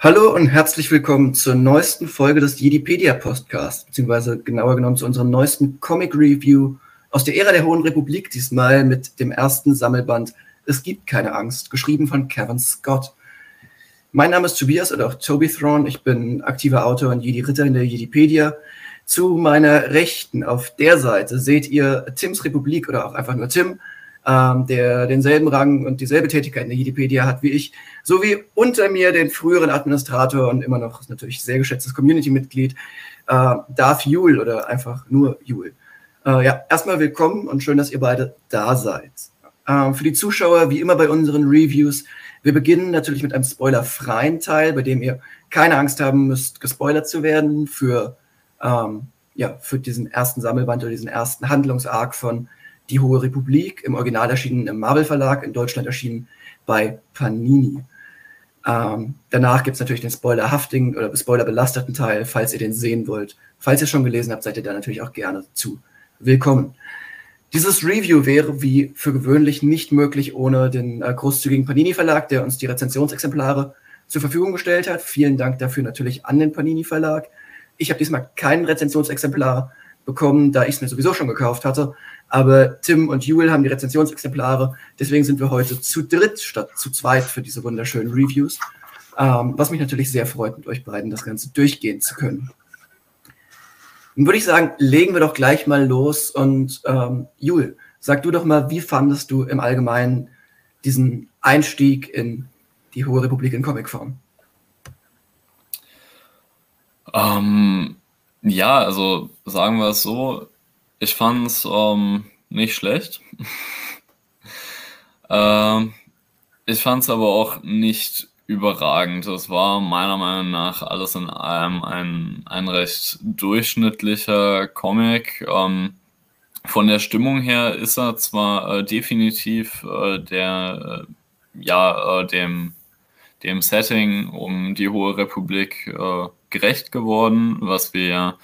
Hallo und herzlich willkommen zur neuesten Folge des Jedipedia Podcasts, beziehungsweise genauer genommen zu unserer neuesten Comic Review aus der Ära der Hohen Republik, diesmal mit dem ersten Sammelband Es gibt keine Angst, geschrieben von Kevin Scott. Mein Name ist Tobias oder auch Toby Thrawn, ich bin aktiver Autor und Jedi-Ritter in der Jedipedia. Zu meiner Rechten auf der Seite seht ihr Tims Republik oder auch einfach nur Tim, ähm, der denselben Rang und dieselbe Tätigkeit in der Wikipedia hat wie ich, sowie unter mir den früheren Administrator und immer noch natürlich sehr geschätztes Community-Mitglied, äh, Darth Jule oder einfach nur Jule. Äh, ja, erstmal willkommen und schön, dass ihr beide da seid. Äh, für die Zuschauer, wie immer bei unseren Reviews, wir beginnen natürlich mit einem spoilerfreien Teil, bei dem ihr keine Angst haben müsst, gespoilert zu werden für, ähm, ja, für diesen ersten Sammelband oder diesen ersten Handlungsarg von die Hohe Republik, im Original erschienen im Marvel Verlag, in Deutschland erschienen bei Panini. Ähm, danach gibt es natürlich den spoilerhaftigen oder spoilerbelasteten Teil, falls ihr den sehen wollt. Falls ihr schon gelesen habt, seid ihr da natürlich auch gerne zu willkommen. Dieses Review wäre wie für gewöhnlich nicht möglich ohne den äh, großzügigen Panini Verlag, der uns die Rezensionsexemplare zur Verfügung gestellt hat. Vielen Dank dafür natürlich an den Panini Verlag. Ich habe diesmal kein Rezensionsexemplar bekommen, da ich es mir sowieso schon gekauft hatte. Aber Tim und Jule haben die Rezensionsexemplare. Deswegen sind wir heute zu dritt statt zu zweit für diese wunderschönen Reviews. Ähm, was mich natürlich sehr freut, mit euch beiden das Ganze durchgehen zu können. Dann würde ich sagen, legen wir doch gleich mal los. Und ähm, Jule, sag du doch mal, wie fandest du im Allgemeinen diesen Einstieg in die Hohe Republik in Comicform? Ähm, ja, also sagen wir es so, ich fand es ähm, nicht schlecht. ähm, ich fand es aber auch nicht überragend. Es war meiner Meinung nach alles in allem ein, ein recht durchschnittlicher Comic. Ähm, von der Stimmung her ist er zwar äh, definitiv äh, der, äh, ja, äh, dem, dem Setting um die Hohe Republik äh, gerecht geworden, was wir ja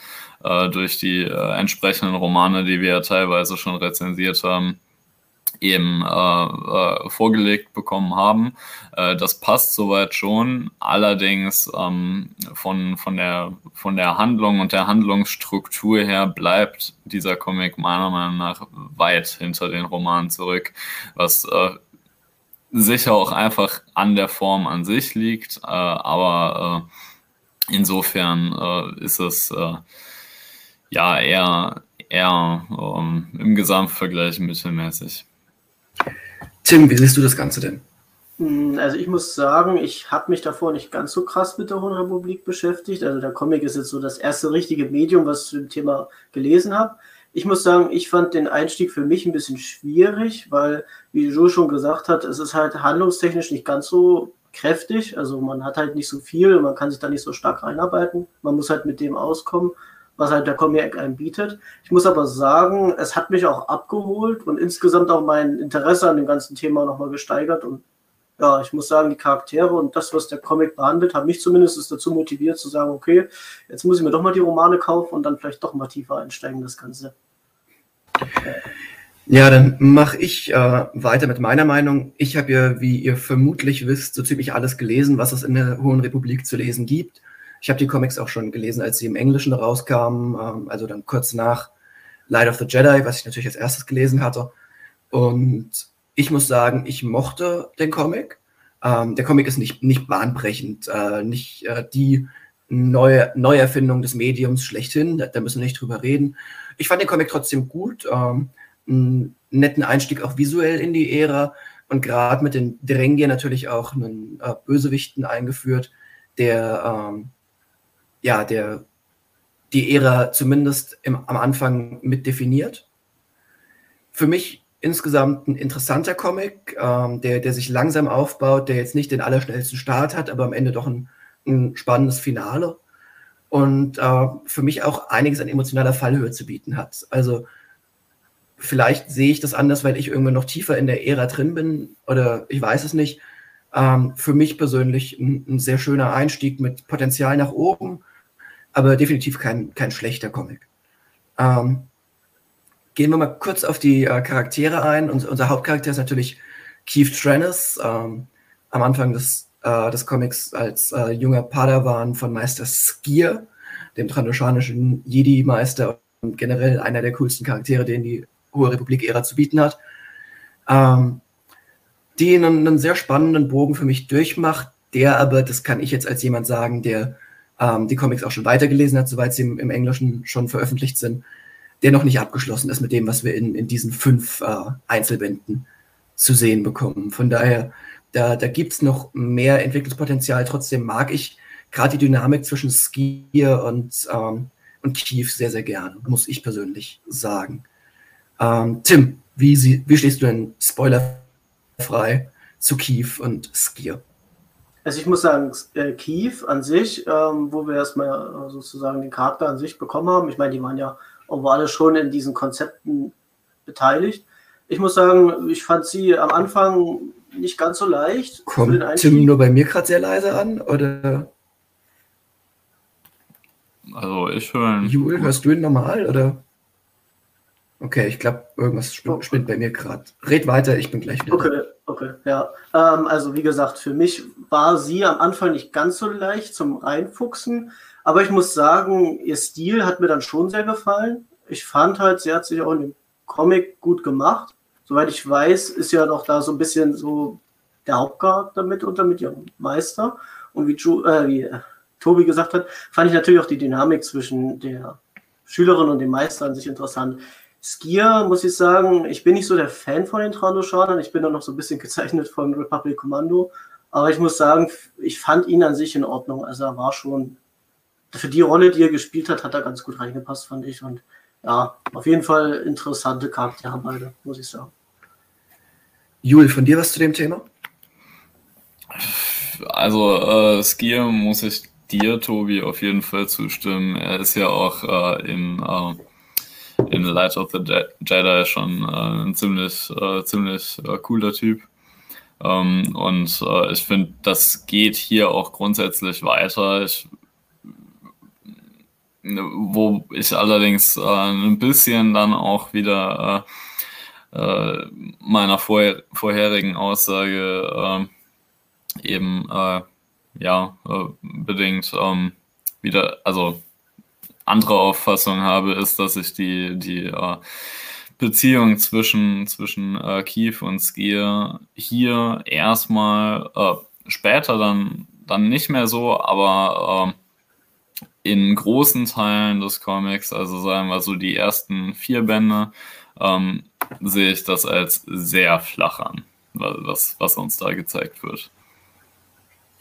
äh, durch die äh, entsprechenden Romane, die wir ja teilweise schon rezensiert haben, eben äh, äh, vorgelegt bekommen haben. Äh, das passt soweit schon. Allerdings ähm, von, von, der, von der Handlung und der Handlungsstruktur her bleibt dieser Comic meiner Meinung nach weit hinter den Romanen zurück, was äh, sicher auch einfach an der Form an sich liegt. Äh, aber äh, insofern äh, ist es ja, eher, eher um, im Gesamtvergleich mittelmäßig. Tim, wie siehst du das Ganze denn? Hm, also ich muss sagen, ich habe mich davor nicht ganz so krass mit der Hohen Republik beschäftigt. Also der Comic ist jetzt so das erste richtige Medium, was ich zu dem Thema gelesen habe. Ich muss sagen, ich fand den Einstieg für mich ein bisschen schwierig, weil, wie Jo schon gesagt hat, es ist halt handlungstechnisch nicht ganz so kräftig. Also man hat halt nicht so viel, man kann sich da nicht so stark reinarbeiten. Man muss halt mit dem auskommen was halt der Comic einem bietet. Ich muss aber sagen, es hat mich auch abgeholt und insgesamt auch mein Interesse an dem ganzen Thema nochmal gesteigert. Und ja, ich muss sagen, die Charaktere und das, was der Comic behandelt, haben mich zumindest dazu motiviert zu sagen, okay, jetzt muss ich mir doch mal die Romane kaufen und dann vielleicht doch mal tiefer einsteigen, das Ganze. Ja, dann mache ich äh, weiter mit meiner Meinung. Ich habe ja, wie ihr vermutlich wisst, so ziemlich alles gelesen, was es in der Hohen Republik zu lesen gibt. Ich habe die Comics auch schon gelesen, als sie im Englischen rauskamen, ähm, also dann kurz nach Light of the Jedi, was ich natürlich als erstes gelesen hatte. Und ich muss sagen, ich mochte den Comic. Ähm, der Comic ist nicht, nicht bahnbrechend, äh, nicht äh, die neue Neuerfindung des Mediums schlechthin, da, da, müssen wir nicht drüber reden. Ich fand den Comic trotzdem gut, ähm, einen netten Einstieg auch visuell in die Ära und gerade mit den Drängier natürlich auch einen äh, Bösewichten eingeführt, der ähm, ja, der die Ära zumindest im, am Anfang mit definiert. Für mich insgesamt ein interessanter Comic, ähm, der, der sich langsam aufbaut, der jetzt nicht den allerschnellsten Start hat, aber am Ende doch ein, ein spannendes Finale. Und äh, für mich auch einiges an emotionaler Fallhöhe zu bieten hat. Also vielleicht sehe ich das anders, weil ich irgendwann noch tiefer in der Ära drin bin oder ich weiß es nicht. Ähm, für mich persönlich ein, ein sehr schöner Einstieg mit Potenzial nach oben aber definitiv kein, kein schlechter Comic. Ähm, gehen wir mal kurz auf die äh, Charaktere ein. Und, unser Hauptcharakter ist natürlich Keith Trennis. Ähm, am Anfang des äh, des Comics als äh, junger Padawan von Meister Skier, dem trandoschanischen Jedi-Meister und generell einer der coolsten Charaktere, den die Hohe Republik-Ära zu bieten hat. Ähm, die einen, einen, sehr spannenden Bogen für mich durchmacht, der aber, das kann ich jetzt als jemand sagen, der ähm, die Comics auch schon weitergelesen hat, soweit sie im, im, Englischen schon veröffentlicht sind, der noch nicht abgeschlossen ist mit dem, was wir in, in diesen fünf äh, Einzelbänden zu sehen bekommen. Von daher, da, da gibt es noch mehr Entwicklungspotenzial. Trotzdem mag ich gerade die Dynamik zwischen Skier und, ähm, und Kief sehr, sehr gerne, muss ich persönlich sagen. Ähm, Tim, wie, sie, wie stehst du denn spoilerfrei zu Kief und Skier? Also ich muss sagen, äh, Kiew an sich, ähm, wo wir erstmal sozusagen den Charakter an sich bekommen haben, ich meine, die waren ja auch alle schon in diesen Konzepten beteiligt. Ich muss sagen, ich fand sie am Anfang nicht ganz so leicht. Kommt Tim nur bei mir gerade sehr leise an, oder? Also ich höre ihn. Jule, hörst du ihn normal, oder? Okay, ich glaube, irgendwas spinnt, spinnt bei mir gerade. Red weiter, ich bin gleich wieder. Okay, okay, ja. Ähm, also wie gesagt, für mich war sie am Anfang nicht ganz so leicht zum Reinfuchsen, aber ich muss sagen, ihr Stil hat mir dann schon sehr gefallen. Ich fand halt, sie hat sich auch in dem Comic gut gemacht. Soweit ich weiß, ist ja doch da so ein bisschen so der Hauptcharakter mit unter mit ihrem Meister. Und wie, Ju, äh, wie äh, Tobi gesagt hat, fand ich natürlich auch die Dynamik zwischen der Schülerin und dem Meister an sich interessant. Skier, muss ich sagen, ich bin nicht so der Fan von den Trandoshanern. Ich bin da noch so ein bisschen gezeichnet von Republic Commando. Aber ich muss sagen, ich fand ihn an sich in Ordnung. Also er war schon, für die Rolle, die er gespielt hat, hat er ganz gut reingepasst, fand ich. Und ja, auf jeden Fall interessante Charaktere beide, muss ich sagen. Jul, von dir was zu dem Thema? Also, äh, Skier muss ich dir, Tobi, auf jeden Fall zustimmen. Er ist ja auch äh, in äh, in Light of the Jedi schon äh, ein ziemlich, äh, ziemlich äh, cooler Typ. Ähm, und äh, ich finde, das geht hier auch grundsätzlich weiter. Ich, wo ich allerdings äh, ein bisschen dann auch wieder äh, meiner vor, vorherigen Aussage eben ja bedingt ähm, wieder, also andere Auffassung habe, ist, dass ich die, die äh, Beziehung zwischen, zwischen äh, Kiew und Skier hier erstmal äh, später dann, dann nicht mehr so, aber äh, in großen Teilen des Comics, also sagen wir so die ersten vier Bände, ähm, sehe ich das als sehr flach an, was, was uns da gezeigt wird.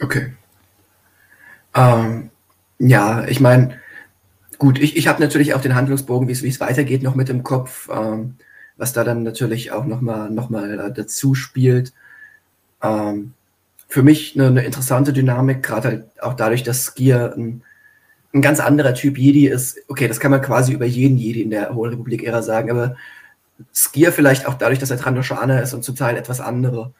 Okay. Ähm, ja, ich meine, Gut, ich, ich habe natürlich auch den Handlungsbogen, wie es weitergeht, noch mit im Kopf, ähm, was da dann natürlich auch nochmal noch mal äh, dazu spielt. Ähm, für mich eine, eine interessante Dynamik, gerade halt auch dadurch, dass Skier ein, ein, ganz anderer Typ Jedi ist. Okay, das kann man quasi über jeden Jedi in der Hohen Republik-Ära sagen, aber Skier vielleicht auch dadurch, dass er Trandoshaner ist und zum Teil etwas andere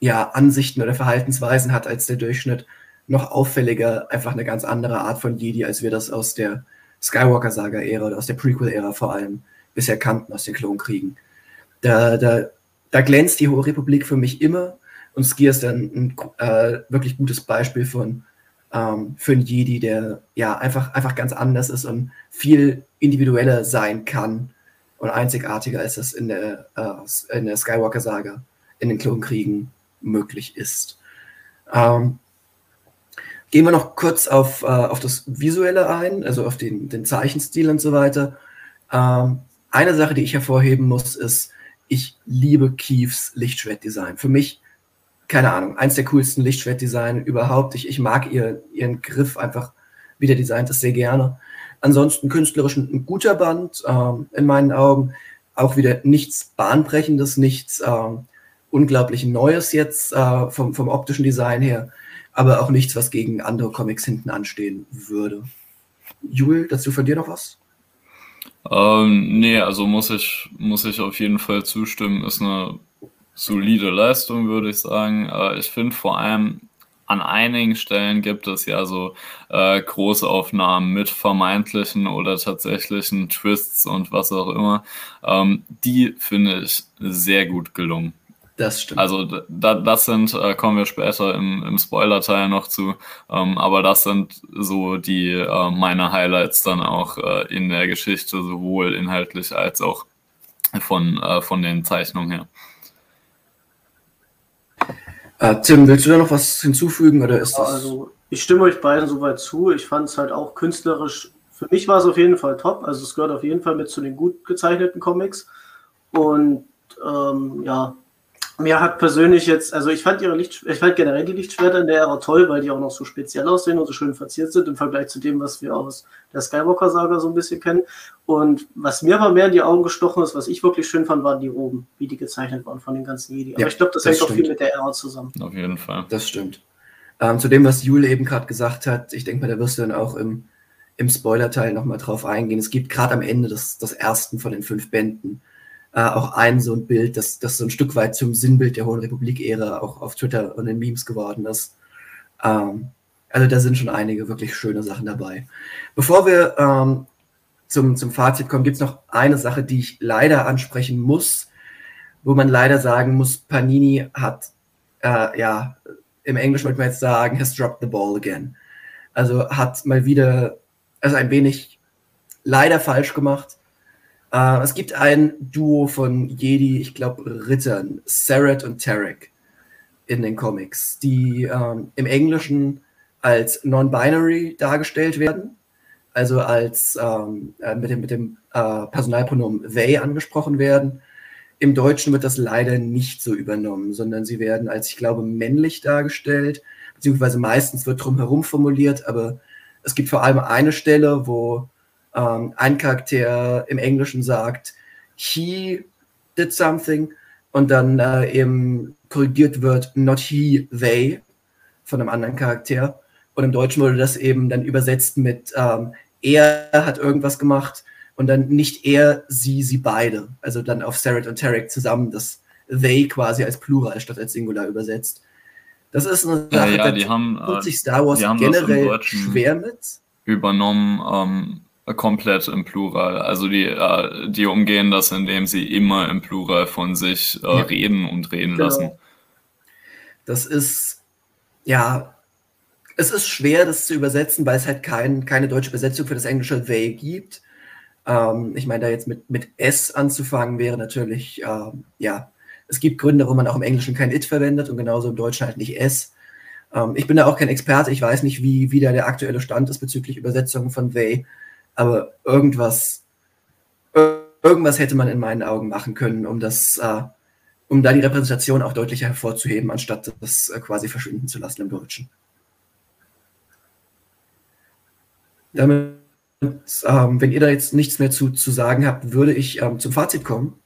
ja, Ansichten oder Verhaltensweisen hat als der Durchschnitt noch auffälliger, einfach eine ganz andere Art von Jedi, als wir das aus der Skywalker-Saga-Ära oder aus der Prequel-Ära vor allem bisher kannten, aus den Klonkriegen. Da, da, da glänzt die Hohe Republik für mich immer und Skier ist dann ein äh, wirklich gutes Beispiel von, ähm, für einen Jedi, der ja einfach, einfach ganz anders ist und viel individueller sein kann und einzigartiger, als es in der, äh, der Skywalker-Saga in den Klonkriegen möglich ist. Ähm, Gehen wir noch kurz auf, äh, auf das Visuelle ein, also auf den, den Zeichenstil und so weiter. Ähm, eine Sache, die ich hervorheben muss, ist, ich liebe Kiefs Lichtschwertdesign. Für mich, keine Ahnung, eins der coolsten Lichtschwertdesign überhaupt. Ich, ich mag ihr, ihren Griff einfach, wie der designt ist, sehr gerne. Ansonsten künstlerisch ein, ein guter Band, ähm, in meinen Augen. Auch wieder nichts Bahnbrechendes, nichts ähm, unglaublich Neues jetzt äh, vom, vom optischen Design her aber auch nichts, was gegen andere Comics hinten anstehen würde. Jul, dazu von dir noch was? Ähm, nee, also muss ich, muss ich auf jeden Fall zustimmen. Ist eine solide Leistung, würde ich sagen. Äh, ich finde vor allem an einigen Stellen gibt es ja so äh, Großaufnahmen mit vermeintlichen oder tatsächlichen Twists und was auch immer. Ähm, die finde ich sehr gut gelungen. Das stimmt. Also da, das sind, äh, kommen wir später im, im Spoiler-Teil noch zu, ähm, aber das sind so die äh, meine Highlights dann auch äh, in der Geschichte, sowohl inhaltlich als auch von, äh, von den Zeichnungen her. Äh, Tim, willst du da noch was hinzufügen oder ist das? Also ich stimme euch beiden soweit zu. Ich fand es halt auch künstlerisch. Für mich war es auf jeden Fall top. Also es gehört auf jeden Fall mit zu den gut gezeichneten Comics. Und ähm, ja, mir hat persönlich jetzt, also ich fand ihre Licht, ich fand generell die Lichtschwerter in der Ära toll, weil die auch noch so speziell aussehen und so schön verziert sind im Vergleich zu dem, was wir aus der Skywalker-Saga so ein bisschen kennen. Und was mir aber mehr in die Augen gestochen ist, was ich wirklich schön fand, waren die Roben, wie die gezeichnet waren von den ganzen Jedi. Aber ja, ich glaube, das, das, hängt auch viel mit der Ära zusammen. Auf jeden Fall. Das stimmt. Ähm, zu dem, was Jule eben gerade gesagt hat, ich denke mal, da wirst du dann auch im, im Spoiler-Teil nochmal drauf eingehen. Es gibt gerade am Ende des, des ersten von den fünf Bänden äh, auch ein so ein Bild, das, das so ein Stück weit zum Sinnbild der Hohen Republik-Ära auch auf Twitter und in Memes geworden ist. Ähm, also da sind schon einige wirklich schöne Sachen dabei. Bevor wir ähm, zum, zum Fazit kommen, gibt es noch eine Sache, die ich leider ansprechen muss, wo man leider sagen muss, Panini hat, äh, ja, im Englisch würde man jetzt sagen, has dropped the ball again. Also hat mal wieder, also ein wenig leider falsch gemacht. Äh, es gibt ein Duo von Jedi, ich glaube Rittern, Seret und Tarek in den Comics, die ähm, im Englischen als non-binary dargestellt werden, also als ähm, äh, mit dem, mit dem äh, Personalpronomen they angesprochen werden. Im Deutschen wird das leider nicht so übernommen, sondern sie werden als, ich glaube, männlich dargestellt, beziehungsweise meistens wird drumherum formuliert, aber es gibt vor allem eine Stelle, wo ähm, ein Charakter im Englischen sagt, he did something und dann äh, eben korrigiert wird, not he, they von einem anderen Charakter. Und im Deutschen wurde das eben dann übersetzt mit ähm, er hat irgendwas gemacht und dann nicht er, sie, sie beide. Also dann auf Sarah und Tarek zusammen das they quasi als Plural statt als Singular übersetzt. Das ist eine Sache, ja, ja, die haben, tut sich Star Wars generell schwer mit. Übernommen, ähm, komplett im Plural. Also die, äh, die umgehen das, indem sie immer im Plural von sich äh, ja. reden und reden genau. lassen. Das ist, ja, es ist schwer, das zu übersetzen, weil es halt kein, keine deutsche Übersetzung für das englische they gibt. Ähm, ich meine, da jetzt mit, mit S anzufangen, wäre natürlich, ähm, ja, es gibt Gründe, warum man auch im Englischen kein it verwendet und genauso im Deutschen halt nicht S. Ähm, ich bin da auch kein Experte, ich weiß nicht, wie, wie da der aktuelle Stand ist bezüglich Übersetzungen von they aber irgendwas, irgendwas hätte man in meinen Augen machen können, um das, äh, um da die Repräsentation auch deutlicher hervorzuheben, anstatt das äh, quasi verschwinden zu lassen im Deutschen. Damit, ähm, wenn ihr da jetzt nichts mehr zu, zu sagen habt, würde ich ähm, zum Fazit kommen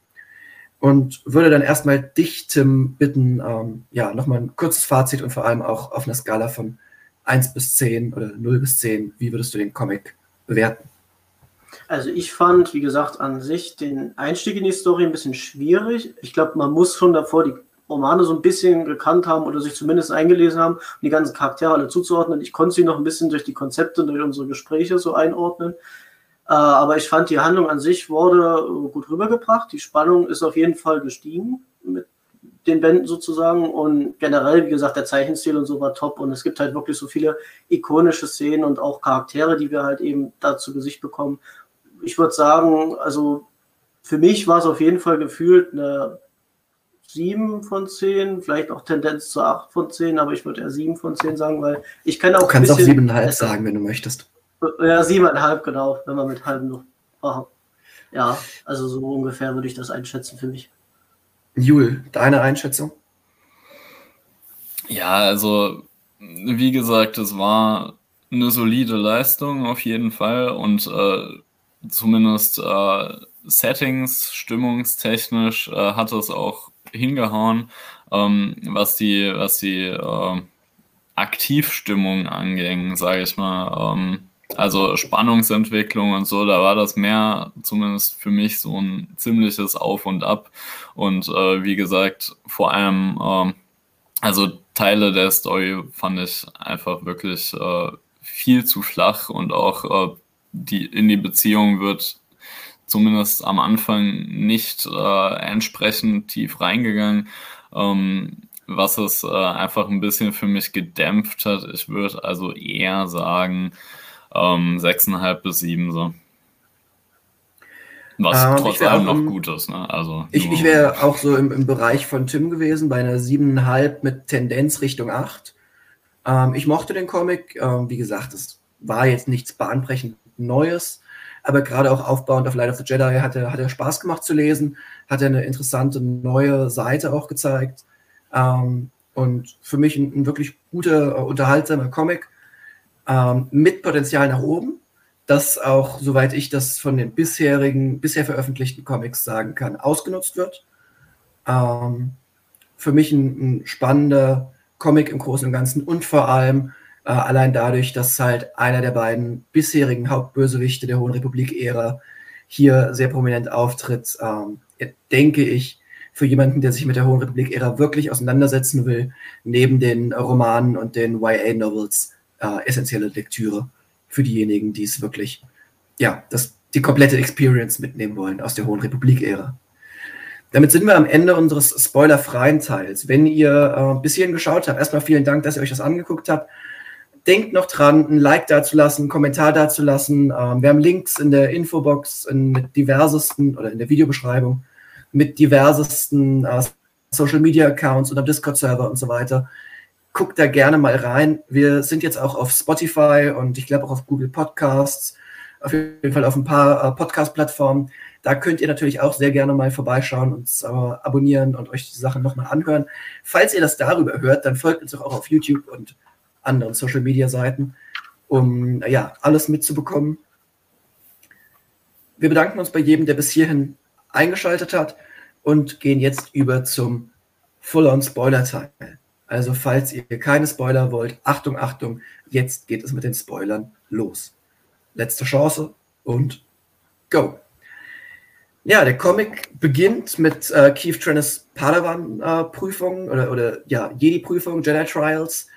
und würde dann erstmal dich, Tim, bitten, ähm, ja, nochmal ein kurzes Fazit und vor allem auch auf einer Skala von 1 bis 10 oder 0 bis 10, wie würdest du den Comic bewerten? Also ich fand, wie gesagt, an sich den Einstieg in die Story ein bisschen schwierig. Ich glaube, man muss schon davor die Romane so ein bisschen gekannt haben oder sich zumindest eingelesen haben, um die ganzen Charaktere alle zuzuordnen. Ich konnte sie noch ein bisschen durch die Konzepte und durch unsere Gespräche so einordnen. Äh, aber ich fand, die Handlung an sich wurde gut rübergebracht. Die Spannung ist auf jeden Fall gestiegen mit den Bänden sozusagen. Und generell, wie gesagt, der Zeichenstil und so war top. Und es gibt halt wirklich so viele ikonische Szenen und auch Charaktere, die wir halt eben da zu Gesicht bekommen ich würde sagen, also für mich war es auf jeden Fall gefühlt eine 7 von 10, vielleicht auch Tendenz zu 8 von 10, aber ich würde eher 7 von 10 sagen, weil ich kann auch. Du kannst auch 7,5 sagen, wenn du möchtest. Ja, 7,5, genau, wenn man mit halben noch. Aha. Ja, also so ungefähr würde ich das einschätzen für mich. Jul, deine Einschätzung? Ja, also wie gesagt, es war eine solide Leistung auf jeden Fall und äh, zumindest äh, Settings, stimmungstechnisch äh, hat es auch hingehauen, ähm, was die, was die äh, Aktivstimmung anging, sage ich mal. Ähm, also Spannungsentwicklung und so, da war das mehr, zumindest für mich, so ein ziemliches Auf und Ab. Und äh, wie gesagt, vor allem, äh, also Teile der Story fand ich einfach wirklich äh, viel zu flach und auch äh, die, in die Beziehung wird zumindest am Anfang nicht äh, entsprechend tief reingegangen. ähm, was es äh, einfach ein bisschen für mich gedämpft hat. Ich würde also eher sagen ähm, 6,5 bis 7 so. Was ähm, trotz allem noch gut ist. Ne? Also ich, ich wäre auch so im, im, Bereich von Tim gewesen, bei einer 7,5 mit Tendenz Richtung 8. Ähm, ich mochte den Comic. Ähm, wie gesagt, es war jetzt nichts bahnbrechend Neues, aber gerade auch aufbauend auf Light of the Jedi hat er, hat er Spaß gemacht zu lesen, hat er eine interessante neue Seite auch gezeigt. Ähm, und für mich ein, ein wirklich guter, unterhaltsamer Comic ähm, mit Potenzial nach oben das auch, soweit ich das von den bisherigen, bisher veröffentlichten Comics sagen kann, ausgenutzt wird. Ähm, für mich ein, ein, spannender Comic im Großen und Ganzen und vor allem äh, allein dadurch, dass halt einer der beiden bisherigen Hauptbösewichte der Hohen Republik-Ära hier sehr prominent auftritt, ähm, denke ich, für jemanden, der sich mit der Hohen Republik-Ära wirklich auseinandersetzen will, neben den Romanen und den YA-Novels äh, essentielle Lektüre für diejenigen, die es wirklich, ja, das, die komplette Experience mitnehmen wollen aus der Hohen Republik-Ära. Damit sind wir am Ende unseres spoilerfreien Teils. Wenn ihr äh, bis hierhin geschaut habt, erstmal vielen Dank, dass ihr euch das angeguckt habt. Denkt noch dran, ein Like dazulassen, einen Kommentar dazulassen. Ähm, wir haben Links in der Infobox in, mit diversesten oder in der Videobeschreibung mit diversesten äh, Social Media Accounts und am Discord-Server und so weiter guckt da gerne mal rein. Wir sind jetzt auch auf Spotify und ich glaube auch auf Google Podcasts, auf jeden Fall auf ein paar äh, Podcast-Plattformen. Da könnt ihr natürlich auch sehr gerne mal vorbeischauen, und äh, abonnieren und euch die Sachen nochmal anhören. Falls ihr das darüber hört, dann folgt uns auch auf YouTube und anderen Social-Media-Seiten, um ja, alles mitzubekommen. Wir bedanken uns bei jedem, der bis hierhin eingeschaltet hat und gehen jetzt über zum Full-on-Spoiler-Teil. Also falls ihr keine Spoiler wollt, Achtung, Achtung, jetzt geht es mit den Spoilern los. Letzte Chance und go. Ja, der Comic beginnt mit äh, Keith Trennis Padawan-Prüfung äh, oder, oder ja, Jedi-Prüfung, Jedi Trials,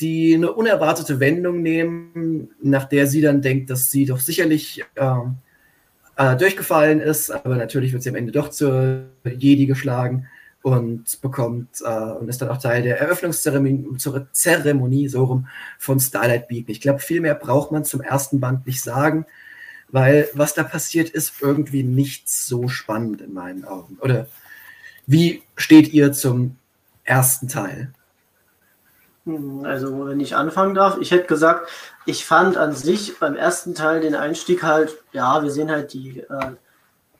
die eine unerwartete Wendung nehmen, nach der sie dann denkt, dass sie doch sicherlich ähm, äh, durchgefallen ist, aber natürlich wird sie am Ende doch zur Jedi geschlagen und bekommt äh, und ist dann auch Teil der Eröffnungszeremonie Zeremonie so rum von Starlight Beacon. Ich glaube, viel mehr braucht man zum ersten Band nicht sagen, weil was da passiert, ist irgendwie nicht so spannend in meinen Augen. Oder wie steht ihr zum ersten Teil? Hm, also, wenn ich anfangen darf, ich hätte gesagt, ich fand an sich beim ersten Teil den Einstieg halt, ja, wir sehen halt die äh,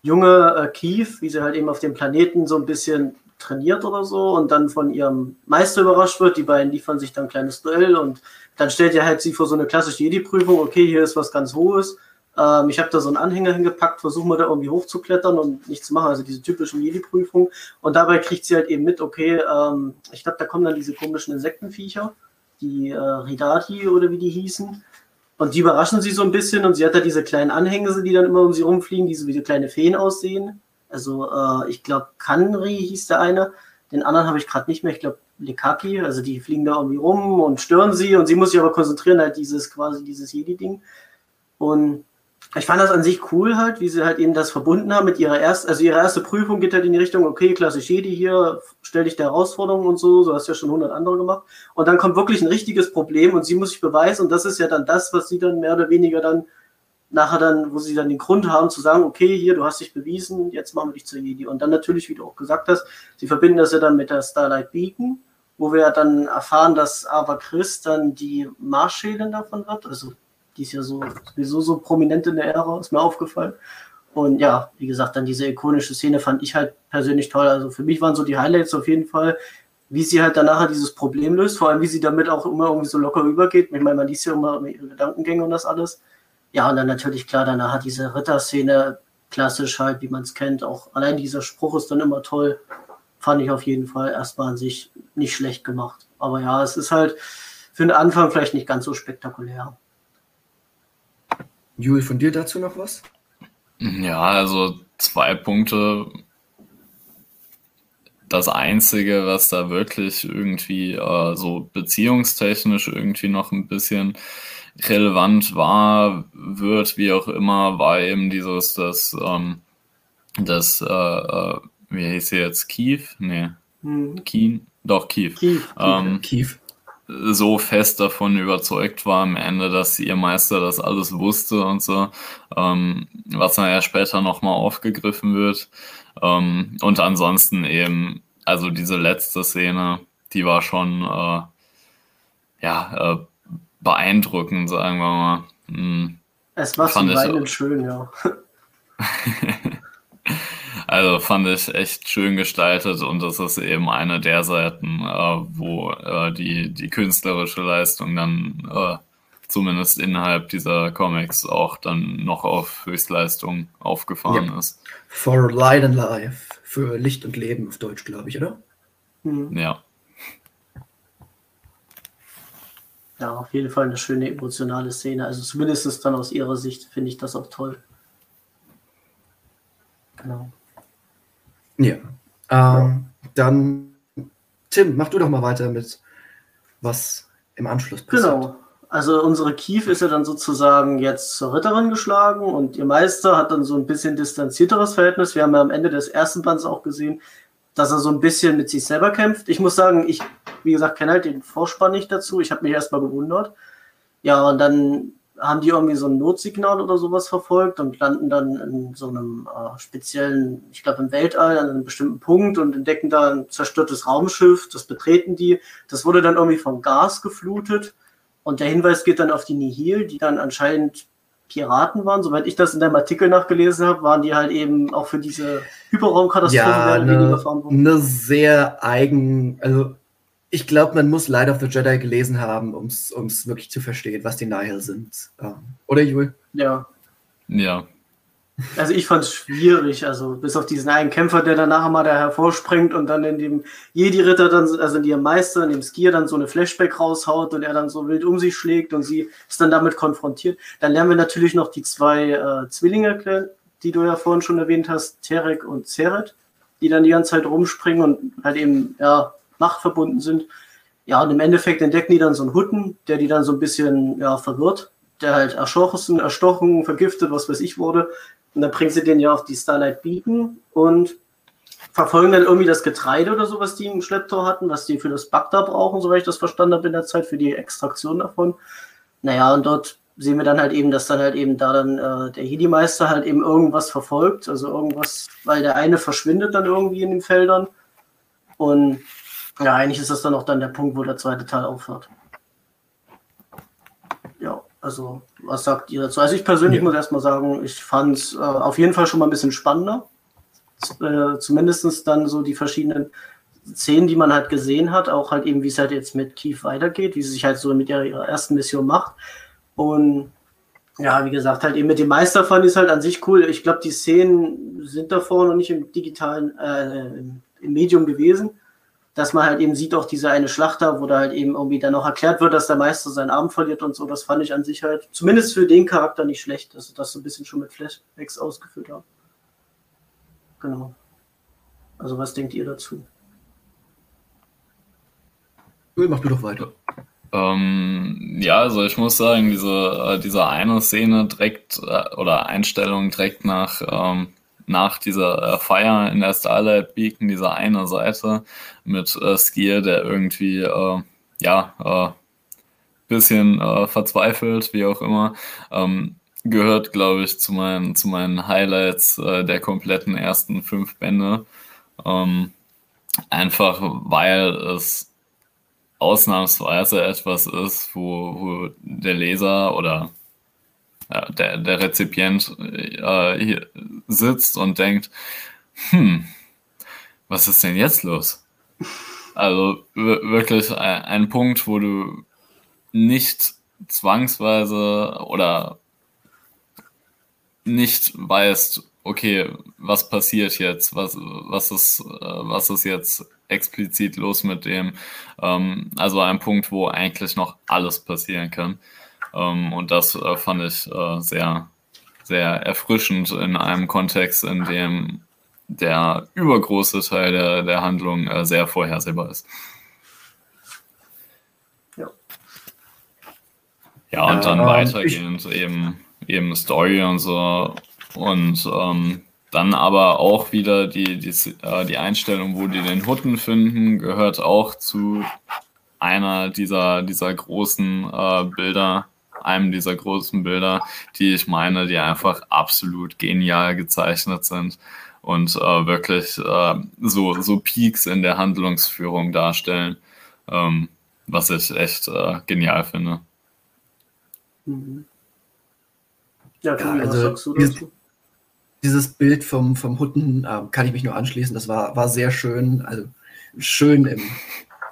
junge äh, Keith, wie sie halt eben auf dem Planeten so ein bisschen trainiert oder so und dann von ihrem Meister überrascht wird. Die beiden liefern sich dann ein kleines Duell und dann stellt er halt sie vor so eine klassische Jedi-Prüfung. Okay, hier ist was ganz Hohes. Ähm, ich habe da so einen Anhänger hingepackt, versuchen wir da irgendwie hochzuklettern und nichts zu machen. Also diese typische Jedi-Prüfung. Und dabei kriegt sie halt eben mit, okay, ähm, ich glaube, da kommen dann diese komischen Insektenviecher, die äh, Ridati oder wie die hießen. Und die überraschen sie so ein bisschen und sie hat da diese kleinen Anhängse, die dann immer um sie rumfliegen, die so wie so kleine Feen aussehen. Also äh, ich glaube, Kanri hieß der eine. Den anderen habe ich gerade nicht mehr. Ich glaube, Lekaki. Also die fliegen da irgendwie rum und stören sie und sie muss sich aber konzentrieren, halt dieses quasi dieses Jedi-Ding. Und ich fand das an sich cool halt, wie sie halt eben das verbunden haben mit ihrer ersten, also ihre erste Prüfung geht halt in die Richtung, okay, klassisch Jedi hier, stell dich der Herausforderung und so, so hast du ja schon 100 andere gemacht. Und dann kommt wirklich ein richtiges Problem und sie muss sich beweisen und das ist ja dann das, was sie dann mehr oder weniger dann nachher dann, wo sie dann den Grund haben zu sagen, okay, hier, du hast dich bewiesen, jetzt machen wir dich zur Jedi. Und dann natürlich, wie du auch gesagt hast, sie verbinden das ja dann mit der Starlight Beacon, wo wir ja dann erfahren, dass Ava Chris dann die Marschädin davon wird. Also die ist ja so sowieso so prominent in der Ära, ist mir aufgefallen. Und ja, wie gesagt, dann diese ikonische Szene fand ich halt persönlich toll. Also für mich waren so die Highlights auf jeden Fall, wie sie halt dann nachher dieses Problem löst, vor allem wie sie damit auch immer irgendwie so locker übergeht. Ich meine, man liest ja immer ihre Gedankengänge und das alles. Ja, und dann natürlich klar, danach hat diese Ritterszene klassisch halt, wie man es kennt, auch allein dieser Spruch ist dann immer toll. Fand ich auf jeden Fall erstmal an sich nicht schlecht gemacht. Aber ja, es ist halt für den Anfang vielleicht nicht ganz so spektakulär. Juli, von dir dazu noch was? Ja, also zwei Punkte. Das Einzige, was da wirklich irgendwie äh, so beziehungstechnisch irgendwie noch ein bisschen relevant war, wird, wie auch immer, war eben dieses, das, ähm, das, äh, äh, wie hieß sie jetzt, Keith? Nee. hm. Keen, doch Keith, Keith, ähm, Keith, so fest davon überzeugt war am Ende, dass ihr Meister das alles wusste und so, ähm, was dann ja später nochmal aufgegriffen wird. Ähm, und ansonsten eben, also diese letzte Szene, die war schon äh, ja äh, beeindruckend, sagen wir mal. Hm. Es war zum Weinen schön, ja. Also fand ich echt schön gestaltet und das ist eben eine der Seiten, äh, wo äh, die, die künstlerische Leistung dann äh, zumindest innerhalb dieser Comics auch dann noch auf Höchstleistung aufgefahren ja. ist. For Light and Life, für Licht und Leben auf Deutsch, glaube ich, oder? Mhm. Ja. Ja, auf jeden Fall eine schöne emotionale Szene. Also zumindest dann aus ihrer Sicht finde ich das auch toll. Genau. Ja. Ähm, dann, Tim, mach du doch mal weiter mit was im Anschluss passiert. Genau. Also unsere Kief ist ja dann sozusagen jetzt zur Ritterin geschlagen und ihr Meister hat dann so ein bisschen distanzierteres Verhältnis. Wir haben ja am Ende des ersten Bands auch gesehen, dass er so ein bisschen mit sich selber kämpft. Ich muss sagen, ich, wie gesagt, kenne halt den Vorspann nicht dazu. Ich habe mich erstmal gewundert. Ja, und dann haben die irgendwie so ein Notsignal oder sowas verfolgt und landen dann in so einem äh, speziellen, ich glaube im Weltall, an einem bestimmten Punkt und entdecken da ein zerstörtes Raumschiff, das betreten die. Das wurde dann irgendwie von Gas geflutet und der Hinweis geht dann auf die Nihil, die dann anscheinend Piraten waren. Soweit ich das in deinem Artikel nachgelesen habe, waren die halt eben auch für diese Hyperraumkatastrophe ja, eine, eine sehr eigen, also ich glaube, man muss Light of the Jedi gelesen haben, um es wirklich zu verstehen, was die Nihil sind. Ähm, oder, Jul? Ja. Ja. Also ich fand es schwierig, also bis auf diesen einen Kämpfer, der dann nachher mal da hervorspringt und dann in dem Jedi-Ritter dann, also in ihrem Meister, in dem Skier dann so eine Flashback raushaut und er dann so wild um sich schlägt und sie ist dann damit konfrontiert. Dann lernen wir natürlich noch die zwei äh, Zwillinge kennen, die du ja vorhin schon erwähnt hast, Terek und Zeret, die dann die ganze Zeit rumspringen und halt eben, ja, machtverbunden sind. Ja, und im Endeffekt entdecken die dann so einen Hutten, der die dann so ein bisschen ja, verwirrt, der halt erschossen, erstochen, vergiftet, was weiß ich wurde. Und dann bringen sie den ja auf die Starlight Beacon und verfolgen dann irgendwie das Getreide oder so, was die im Schlepptor hatten, was die für das Bagda brauchen, soweit ich das verstanden habe in der Zeit, für die Extraktion davon. Naja, und dort sehen wir dann halt eben, dass dann halt eben da dann äh, der Hidi-Meister halt eben irgendwas verfolgt, also irgendwas, weil der eine verschwindet dann irgendwie in den Feldern und ja, eigentlich ist das dann auch dann der Punkt, wo der zweite Teil aufhört. Ja, also was sagt ihr dazu? Also ich persönlich ja. muss erstmal sagen, ich fand es äh, auf jeden Fall schon mal ein bisschen spannender. Äh, Zumindest dann so die verschiedenen Szenen, die man halt gesehen hat, auch halt eben, wie es halt jetzt mit Keith weitergeht, wie sie sich halt so mit ihrer, ihrer ersten Mission macht. Und ja, wie gesagt, halt eben mit dem Meister fand ich es halt an sich cool. Ich glaube, die Szenen sind davor noch nicht im digitalen, äh, im Medium gewesen dass man halt eben sieht auch diese eine Schlacht da, wo da halt eben irgendwie dann noch erklärt wird, dass der Meister seinen Arm verliert und so. Das fand ich an sich halt, zumindest für den Charakter nicht schlecht, dass sie das so ein bisschen schon mit Flashbacks ausgeführt haben. Genau. Also was denkt ihr dazu? Mach du doch weiter. Ähm, ja, also ich muss sagen, diese, äh, diese eine Szene direkt äh, oder Einstellung direkt nach ähm, nach dieser äh, Feier in der Starlight Beacon, dieser eine Seite mit äh, Skier, der irgendwie, äh, ja, bisschen äh, verzweifelt, wie auch immer, ähm, gehört, glaube ich, zu meinen, zu meinen Highlights äh, der kompletten ersten fünf Bände. Ähm, einfach weil es ausnahmsweise etwas ist, wo, wo der Leser oder der, der Rezipient äh, sitzt und denkt, hm, was ist denn jetzt los? Also wirklich ein, ein Punkt, wo du nicht zwangsweise oder nicht weißt, okay, was passiert jetzt, was, was, ist, äh, was ist jetzt explizit los mit dem. Ähm, also ein Punkt, wo eigentlich noch alles passieren kann. Ähm, und das äh, fand ich äh, sehr, sehr erfrischend in einem Kontext, in dem der übergroße Teil der, der Handlung äh, sehr vorhersehbar ist. Ja. Ja, und dann ähm, weitergehend eben, eben Story und so. Und ähm, Dann aber auch wieder die, die, äh, die Einstellung, wo die den Hutten finden, gehört auch zu einer dieser, dieser großen äh, Bilder, einem dieser großen Bilder, die ich meine, die einfach absolut genial gezeichnet sind und äh, wirklich äh, so, so Peaks in der Handlungsführung darstellen, ähm, was ich echt äh, genial finde. Mhm. Ja, Tobi, also, was sagst du dazu? Dieses Bild vom, vom Hutten äh, kann ich mich nur anschließen. Das war, war sehr schön. Also schön im,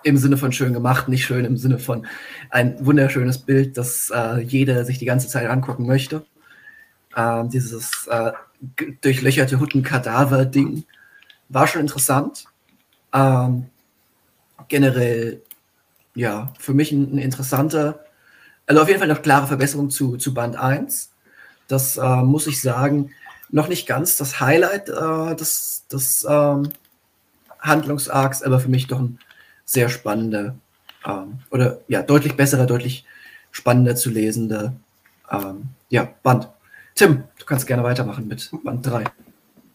im Sinne von schön gemacht, nicht schön im Sinne von ein wunderschönes Bild, das äh, jeder sich die ganze Zeit angucken möchte. Äh, dieses äh, durchlöcherte Hutten-Kadaver-Ding war schon interessant. Ähm, generell, ja, für mich ein, ein, interessanter, also auf jeden Fall eine klare Verbesserung zu, zu Band 1. Das äh, muss ich sagen, noch nicht ganz das Highlight äh, des, des ähm, Handlungsarcs, aber für mich doch ein sehr spannender ähm, oder ja, deutlich besserer, deutlich spannender zu lesender ähm, ja, Band. Tim, du kannst gerne weitermachen mit Band 3.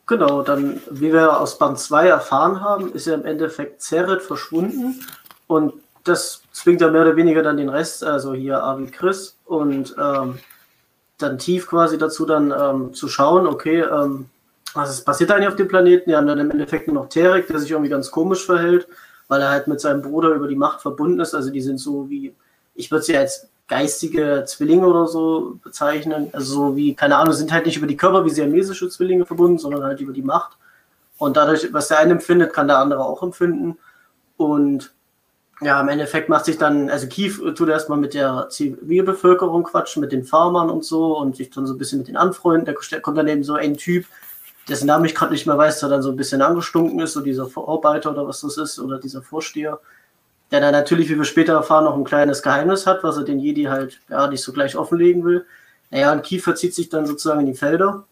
Genau, dann, wie wir aus Band 2 erfahren haben, ist ja im Endeffekt Zeret verschwunden und das zwingt ja mehr oder weniger dann den Rest, also hier Avi Chris und ähm, dann tief quasi dazu dann ähm, zu schauen, okay, ähm, was ist, passiert eigentlich auf dem Planeten? Wir haben dann im Endeffekt nur noch Terek, der sich irgendwie ganz komisch verhält, weil er halt mit seinem Bruder über die Macht verbunden ist. Also die sind so wie, ich würde sie als geistige Zwillinge oder so bezeichnen. Also so wie, keine Ahnung, sind halt nicht über die Körper wie siamesische Zwillinge verbunden, sondern halt über die Macht. Und dadurch, was der eine empfindet, kann der andere auch empfinden. Und ja, im Endeffekt macht sich dann, also Kief tut erstmal mit der Zivilbevölkerung quatschen, mit den Farmern und so und sich dann so ein bisschen mit den anfreunden. Da kommt dann eben so ein Typ, dessen Namen ich gerade nicht mehr weiß, der dann so ein bisschen angestunken ist, so dieser Vorarbeiter oder was das ist, oder dieser Vorsteher, der dann natürlich, wie wir später erfahren, noch ein kleines Geheimnis hat, was er den Jedi halt ja nicht so gleich offenlegen will. Naja, und Kiefer zieht sich dann sozusagen in die Felder,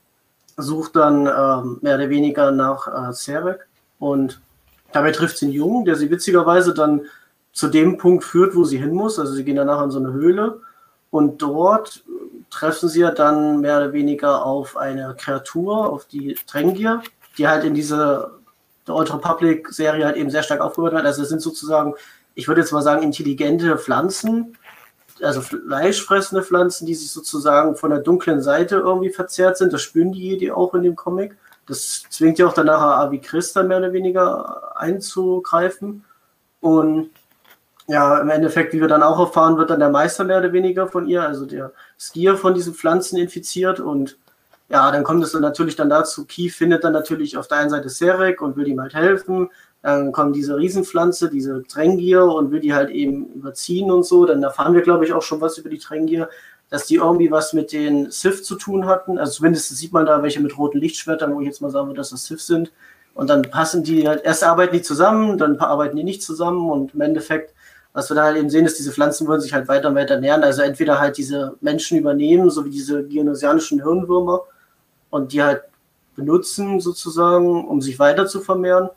sucht dann ähm, mehr oder weniger nach äh, Serek und dabei trifft sie einen Jungen, der sie witzigerweise dann zu dem Punkt führt, wo sie hin muss. Also sie gehen danach in so eine Höhle und dort treffen sie ja dann mehr oder weniger auf eine Kreatur, auf die Drängier, die halt in dieser der Old Republic Serie halt eben sehr stark aufgebaut wird. Also es sind sozusagen, ich würde jetzt mal sagen, intelligente Pflanzen, also fleischfressende Pflanzen, die sich sozusagen von der dunklen Seite irgendwie verzerrt sind. Das spüren die Jedi auch in dem Comic. Das zwingt ja auch danach Avi Christa mehr oder weniger einzugreifen. Und ja, im Endeffekt, wie wir dann auch erfahren, wird dann der Meister mehr oder weniger von ihr, also der Skier von diesen Pflanzen infiziert und ja, dann kommt es dann natürlich dann dazu, Key findet dann natürlich auf der einen Seite Serek und will ihm halt helfen, dann kommt diese Riesenpflanze, diese Trängier und will die halt eben überziehen und so, dann erfahren wir, glaube ich, auch schon was über die Trängier, dass die irgendwie was mit den Sith zu tun hatten, also zumindest sieht man da welche mit roten Lichtschwertern, wo ich jetzt mal sagen würde, dass das Sith sind und dann passen die halt, erst arbeiten die zusammen, dann arbeiten die nicht zusammen und im Endeffekt was wir da halt eben sehen, ist, diese Pflanzen wollen sich halt weiter und weiter ernähren. Also entweder halt diese Menschen übernehmen, so wie diese geonosianischen Hirnwürmer, und die halt benutzen sozusagen, um sich weiter zu vermehren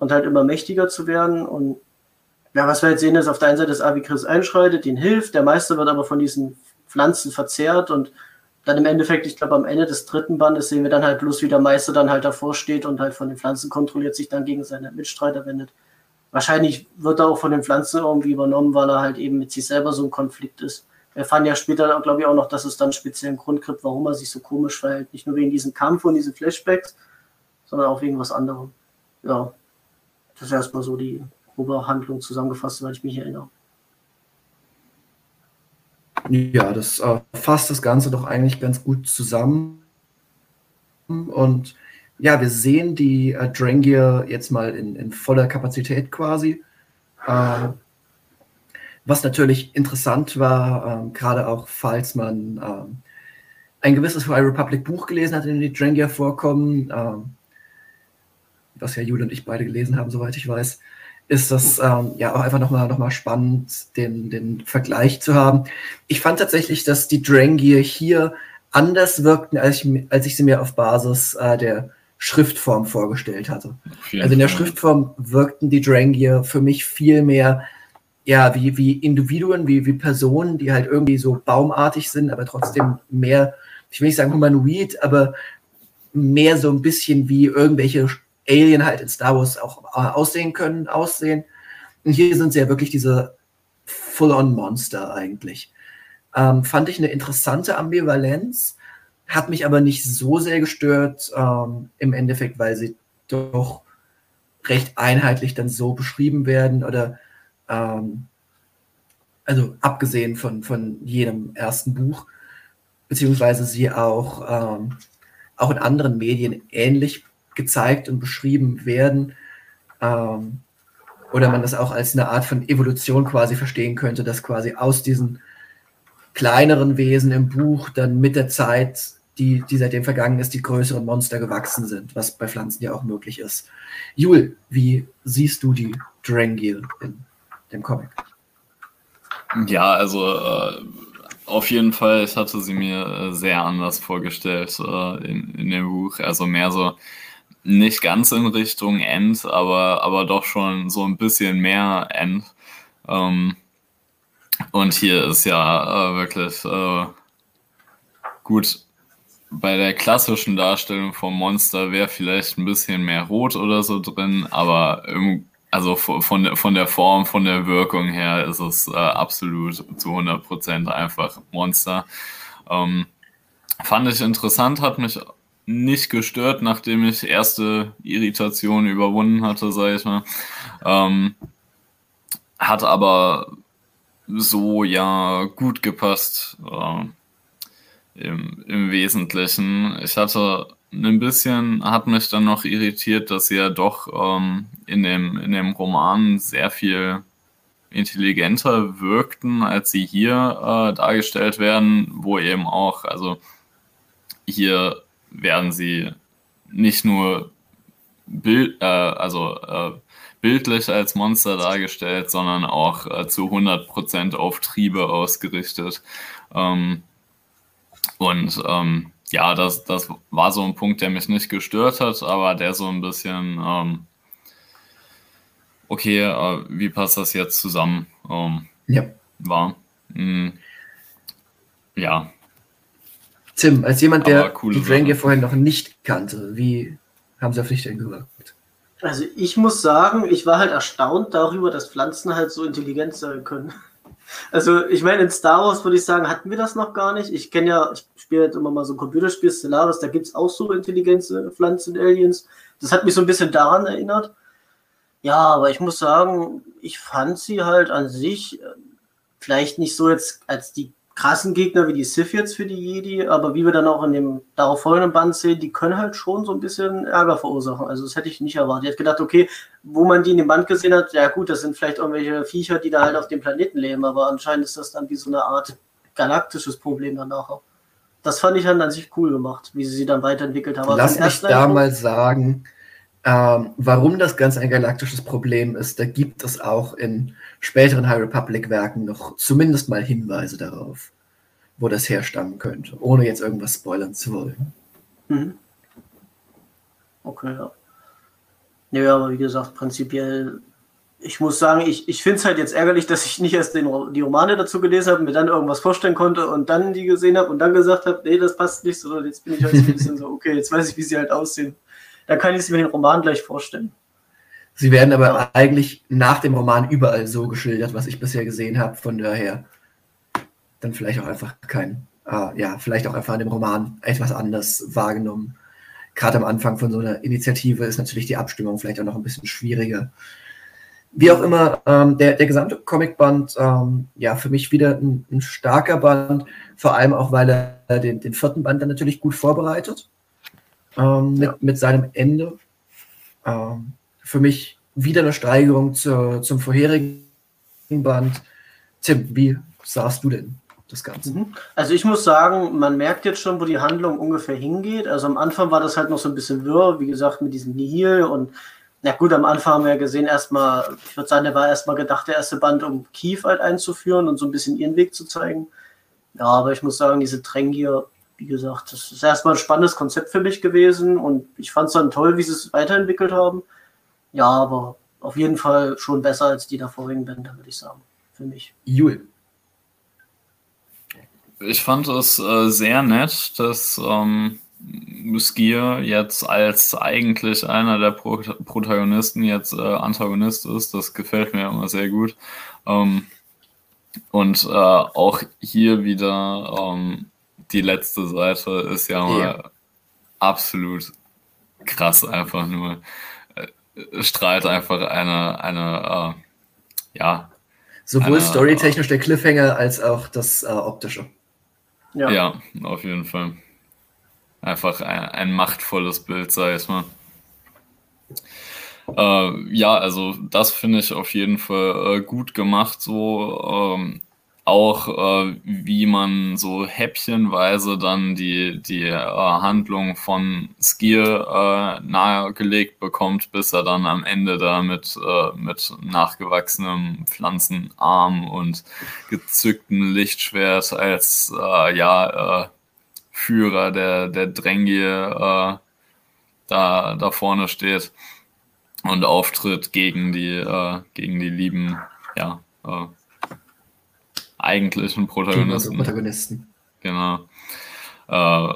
und halt immer mächtiger zu werden. Und ja, was wir jetzt sehen, ist auf der einen Seite, dass Avikris einschreitet, den hilft, der Meister wird aber von diesen Pflanzen verzehrt und dann im Endeffekt, ich glaube, am Ende des dritten Bandes sehen wir dann halt bloß, wie der Meister dann halt davor steht und halt von den Pflanzen kontrolliert sich dann gegen seine Mitstreiter wendet wahrscheinlich wird er auch von den Pflanzen irgendwie übernommen, weil er halt eben mit sich selber so ein Konflikt ist. Wir erfahren ja später, glaube ich, auch noch, dass es dann speziell einen Grund gibt, warum er sich so komisch verhält. Nicht nur wegen diesem Kampf und diesen Flashbacks, sondern auch wegen was anderem. Ja, das ist erstmal so die grobe Handlung zusammengefasst, weil ich mich erinnere. Ja, das äh, fasst das Ganze doch eigentlich ganz gut zusammen. Und ja, wir sehen die äh, Drangier jetzt mal in, in voller Kapazität quasi. Äh, was natürlich interessant war, äh, gerade auch falls man ähm, ein gewisses High Republic Buch gelesen hat, in dem die Drangier vorkommen, ähm, was ja Jule und ich beide gelesen haben, soweit ich weiß, ist das ähm, ja auch einfach nochmal noch mal spannend, den, den Vergleich zu haben. Ich fand tatsächlich, dass die Drangier hier anders wirkten, als ich, als ich sie mir auf Basis äh, der Schriftform vorgestellt hatte. Also in der Schriftform wirkten die Drangier für mich viel mehr ja, wie, wie Individuen, wie, wie Personen, die halt irgendwie so baumartig sind, aber trotzdem mehr, ich will nicht sagen humanoid, aber mehr so ein bisschen wie irgendwelche Alien halt in Star Wars auch äh, aussehen können, aussehen. Und hier sind sie ja wirklich diese Full-on-Monster eigentlich. Ähm, fand ich eine interessante Ambivalenz, hat mich aber nicht so sehr gestört ähm, im Endeffekt, weil sie doch recht einheitlich dann so beschrieben werden oder ähm, also abgesehen von, von jedem ersten Buch, beziehungsweise sie auch, ähm, auch in anderen Medien ähnlich gezeigt und beschrieben werden. Ähm, oder man das auch als eine Art von Evolution quasi verstehen könnte, dass quasi aus diesen kleineren Wesen im Buch dann mit der Zeit, die, die seitdem vergangen ist, die größeren Monster gewachsen sind, was bei Pflanzen ja auch möglich ist. Jul, wie siehst du die Drangil in dem Comic? Ja, also äh, auf jeden Fall, ich hatte sie mir äh, sehr anders vorgestellt äh, in, in dem Buch. Also mehr so nicht ganz in Richtung End, aber, aber doch schon so ein bisschen mehr End. Ähm, und hier ist ja äh, wirklich äh, gut. Bei der klassischen Darstellung vom Monster wäre vielleicht ein bisschen mehr Rot oder so drin, aber im also von, der, von der Form, von der Wirkung her ist es äh, absolut zu 100% einfach Monster. Ähm, fand ich interessant, hat mich nicht gestört, nachdem ich erste Irritation überwunden hatte, sage ich mal. Ähm, hat aber so ja gut gepasst äh, im, im Wesentlichen. Ich hatte ein bisschen hat mich dann noch irritiert, dass sie ja doch ähm, in, dem, in dem Roman sehr viel intelligenter wirkten, als sie hier äh, dargestellt werden, wo eben auch, also hier werden sie nicht nur Bild, äh, also äh, bildlich als Monster dargestellt, sondern auch äh, zu 100% auf Triebe ausgerichtet. Ähm, und ähm, ja, das, das war so ein Punkt, der mich nicht gestört hat, aber der so ein bisschen, ähm, okay, äh, wie passt das jetzt zusammen ähm, ja. war. Mhm. Ja. Tim, als jemand, der die Drange vorher noch nicht kannte, wie haben sie auf dich denn gewirkt? Also ich muss sagen, ich war halt erstaunt darüber, dass Pflanzen halt so intelligent sein können. Also, ich meine, in Star Wars würde ich sagen, hatten wir das noch gar nicht. Ich kenne ja, ich spiele jetzt immer mal so ein Computerspiel, Stellaris, da gibt es auch so intelligente Pflanzen, Aliens. Das hat mich so ein bisschen daran erinnert. Ja, aber ich muss sagen, ich fand sie halt an sich äh, vielleicht nicht so jetzt als die krassen Gegner wie die Sith jetzt für die Jedi, aber wie wir dann auch in dem darauf folgenden Band sehen, die können halt schon so ein bisschen Ärger verursachen. Also das hätte ich nicht erwartet. Ich hätte gedacht, okay, wo man die in dem Band gesehen hat, ja gut, das sind vielleicht irgendwelche Viecher, die da halt auf dem Planeten leben, aber anscheinend ist das dann wie so eine Art galaktisches Problem dann nachher. Das fand ich dann an sich cool gemacht, wie sie sie dann weiterentwickelt haben. Lass mich da mal sagen, ähm, warum das Ganze ein galaktisches Problem ist, da gibt es auch in späteren High Republic-Werken noch zumindest mal Hinweise darauf, wo das herstammen könnte, ohne jetzt irgendwas spoilern zu wollen. Mhm. Okay, ja. Ja, aber wie gesagt, prinzipiell, ich muss sagen, ich, ich finde es halt jetzt ärgerlich, dass ich nicht erst den, die Romane dazu gelesen habe, mir dann irgendwas vorstellen konnte und dann die gesehen habe und dann gesagt habe, nee, das passt nicht, sondern jetzt bin ich halt so ein bisschen so, okay, jetzt weiß ich, wie sie halt aussehen. Da kann ich mir den Roman gleich vorstellen. Sie werden aber ja. eigentlich nach dem Roman überall so geschildert, was ich bisher gesehen habe. Von daher dann vielleicht auch einfach kein, äh, ja, vielleicht auch einfach an dem Roman etwas anders wahrgenommen. Gerade am Anfang von so einer Initiative ist natürlich die Abstimmung vielleicht auch noch ein bisschen schwieriger. Wie auch immer, ähm, der, der gesamte Comicband, ähm, ja, für mich wieder ein, ein, starker Band, vor allem auch, weil er den, den vierten Band dann natürlich gut vorbereitet ähm, mit, ja. mit seinem Ende. Ähm, für mich wieder eine Steigerung zur, zum vorherigen Band. Tim, wie sahst du denn das Ganze? Mhm. Also ich muss sagen, man merkt jetzt schon, wo die Handlung ungefähr hingeht. Also am Anfang war das halt noch so ein bisschen wirr, wie gesagt, mit diesem Nihil und na gut, am Anfang haben wir ja gesehen, erstmal, ich würde sagen, der war erstmal gedacht, der erste Band, um Kiew halt einzuführen und so ein bisschen ihren Weg zu zeigen. Ja, aber ich muss sagen, diese Drängier wie gesagt, das ist erstmal ein spannendes Konzept für mich gewesen und ich fand es dann toll, wie sie es weiterentwickelt haben. Ja, aber auf jeden Fall schon besser als die davorigen Bände, würde ich sagen, für mich. Jul. Ich fand es äh, sehr nett, dass ähm, Skier jetzt als eigentlich einer der Pro Protagonisten jetzt äh, Antagonist ist. Das gefällt mir immer sehr gut. Ähm, und äh, auch hier wieder ähm, die letzte Seite ist ja mal ja. absolut krass einfach nur. Äh, strahlt einfach eine, eine äh, ja. Sowohl storytechnisch der Cliffhanger als auch das äh, optische. Ja. ja, auf jeden Fall. Einfach ein, ein machtvolles Bild, sag ich mal. Äh, ja, also das finde ich auf jeden Fall äh, gut gemacht, so ähm, auch äh, wie man so häppchenweise dann die, die äh, Handlung von Skier äh, nahegelegt bekommt, bis er dann am Ende da mit, äh, mit nachgewachsenem Pflanzenarm und gezücktem Lichtschwert als äh, ja, äh, Führer der, der Drängie äh, da, da vorne steht und auftritt gegen die, äh, gegen die lieben, ja, äh, eigentlichen Protagonisten. Protagonisten. Genau. Äh,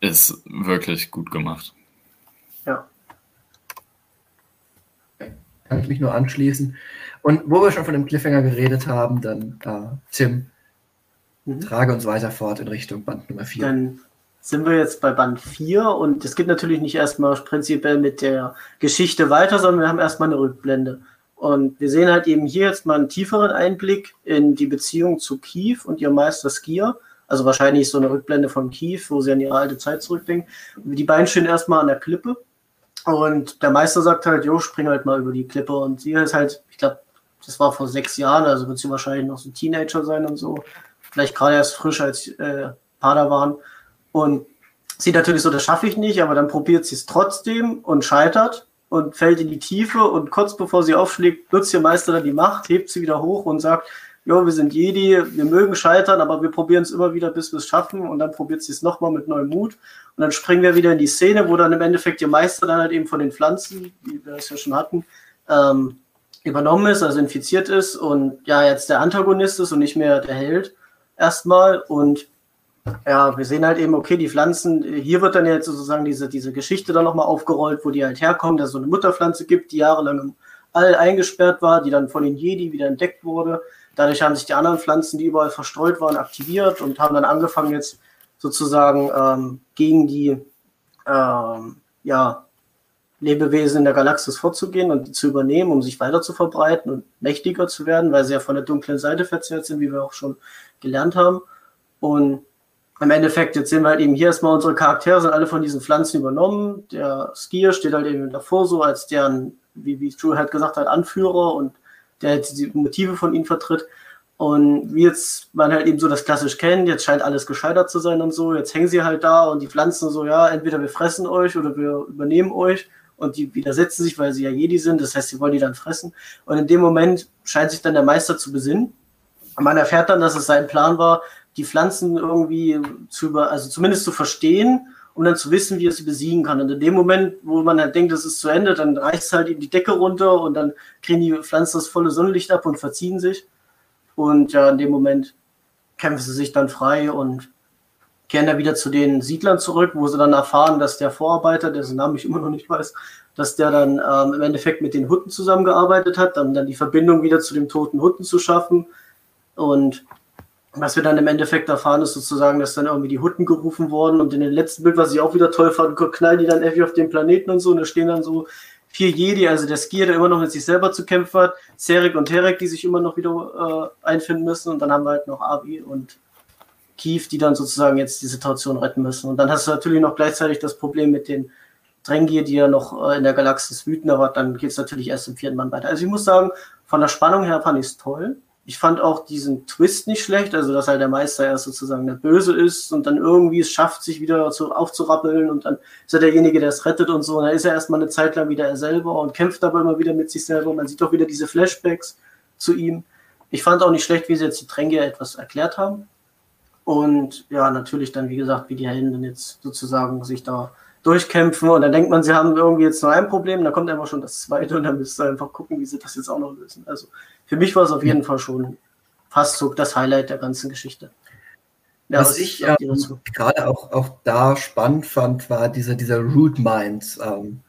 ist wirklich gut gemacht. Ja. Kann ich mich nur anschließen. Und wo wir schon von dem Cliffhanger geredet haben, dann äh, Tim, mhm. trage uns weiter fort in Richtung Band Nummer 4. Dann sind wir jetzt bei Band 4 und es geht natürlich nicht erstmal prinzipiell mit der Geschichte weiter, sondern wir haben erstmal eine Rückblende. Und wir sehen halt eben hier jetzt mal einen tieferen Einblick in die Beziehung zu Kiew und ihrem Meister Skier. Also wahrscheinlich so eine Rückblende von Kiew, wo sie an ihre alte Zeit zurückdenken. Die beiden stehen erstmal an der Klippe. Und der Meister sagt halt, jo, spring halt mal über die Klippe. Und sie ist halt, ich glaube, das war vor sechs Jahren, also wird sie wahrscheinlich noch so Teenager sein und so. Vielleicht gerade erst frisch als äh, Padawan. Und sieht natürlich so, das schaffe ich nicht, aber dann probiert sie es trotzdem und scheitert und fällt in die Tiefe und kurz bevor sie aufschlägt, nutzt ihr Meister dann die Macht, hebt sie wieder hoch und sagt, jo, wir sind Jedi, wir mögen scheitern, aber wir probieren es immer wieder, bis wir es schaffen. Und dann probiert sie es nochmal mit neuem Mut. Und dann springen wir wieder in die Szene, wo dann im Endeffekt ihr Meister dann halt eben von den Pflanzen, wie wir es ja schon hatten, ähm, übernommen ist, also infiziert ist. Und ja, jetzt der Antagonist ist und nicht mehr der Held erstmal. Und ja, wir sehen halt eben, okay, die Pflanzen, hier wird dann jetzt sozusagen diese, diese Geschichte dann nochmal aufgerollt, wo die halt herkommen, dass es so eine Mutterpflanze gibt, die jahrelang im All eingesperrt war, die dann von den Jedi wieder entdeckt wurde. Dadurch haben sich die anderen Pflanzen, die überall verstreut waren, aktiviert und haben dann angefangen jetzt sozusagen ähm, gegen die ähm, ja, Lebewesen in der Galaxis vorzugehen und die zu übernehmen, um sich weiter zu verbreiten und mächtiger zu werden, weil sie ja von der dunklen Seite verzerrt sind, wie wir auch schon gelernt haben. Und im Endeffekt, jetzt sehen wir halt eben hier erstmal unsere Charaktere sind alle von diesen Pflanzen übernommen. Der Skier steht halt eben davor so als deren, wie, wie Drew halt gesagt hat, Anführer und der halt die Motive von ihnen vertritt. Und wie jetzt man halt eben so das klassisch kennt, jetzt scheint alles gescheitert zu sein und so, jetzt hängen sie halt da und die Pflanzen so, ja, entweder wir fressen euch oder wir übernehmen euch und die widersetzen sich, weil sie ja Jedi sind, das heißt, sie wollen die dann fressen. Und in dem Moment scheint sich dann der Meister zu besinnen. Man erfährt dann, dass es sein Plan war, die Pflanzen irgendwie zu über, also zumindest zu verstehen, um dann zu wissen, wie er sie besiegen kann. Und in dem Moment, wo man halt denkt, das ist zu Ende, dann reißt es halt in die Decke runter und dann kriegen die Pflanzen das volle Sonnenlicht ab und verziehen sich. Und ja, in dem Moment kämpfen sie sich dann frei und kehren dann wieder zu den Siedlern zurück, wo sie dann erfahren, dass der Vorarbeiter, dessen Namen ich immer noch nicht weiß, dass der dann ähm, im Endeffekt mit den Hutten zusammengearbeitet hat, dann, dann die Verbindung wieder zu dem toten Hutten zu schaffen. Und was wir dann im Endeffekt erfahren, ist sozusagen, dass dann irgendwie die Hutten gerufen wurden und in dem letzten Bild, was ich auch wieder toll fand, knallen die dann irgendwie auf den Planeten und so und da stehen dann so vier Jedi, also der Skier, der immer noch mit sich selber zu kämpfen hat, Serek und Terek, die sich immer noch wieder äh, einfinden müssen und dann haben wir halt noch Abi und Kief, die dann sozusagen jetzt die Situation retten müssen. Und dann hast du natürlich noch gleichzeitig das Problem mit den Drängier, die ja noch äh, in der Galaxis wüten, aber dann geht es natürlich erst im vierten Mann weiter. Also ich muss sagen, von der Spannung her fand ich es toll. Ich fand auch diesen Twist nicht schlecht, also dass halt der Meister erst sozusagen der Böse ist und dann irgendwie es schafft, sich wieder zu, aufzurappeln und dann ist er derjenige, der es rettet und so. Und dann ist er erstmal eine Zeit lang wieder er selber und kämpft aber immer wieder mit sich selber. Man sieht auch wieder diese Flashbacks zu ihm. Ich fand auch nicht schlecht, wie sie jetzt die Tränke etwas erklärt haben. Und ja, natürlich dann, wie gesagt, wie die Helden jetzt sozusagen sich da durchkämpfen und dann denkt man, sie haben irgendwie jetzt nur ein Problem, dann kommt einfach schon das zweite und dann müsst ihr einfach gucken, wie sie das jetzt auch noch lösen. Also für mich war es auf jeden Fall schon fast so das Highlight der ganzen Geschichte. Ja, was, was ich ähm, gerade auch, auch da spannend fand, war dieser, dieser Root Mind, ähm,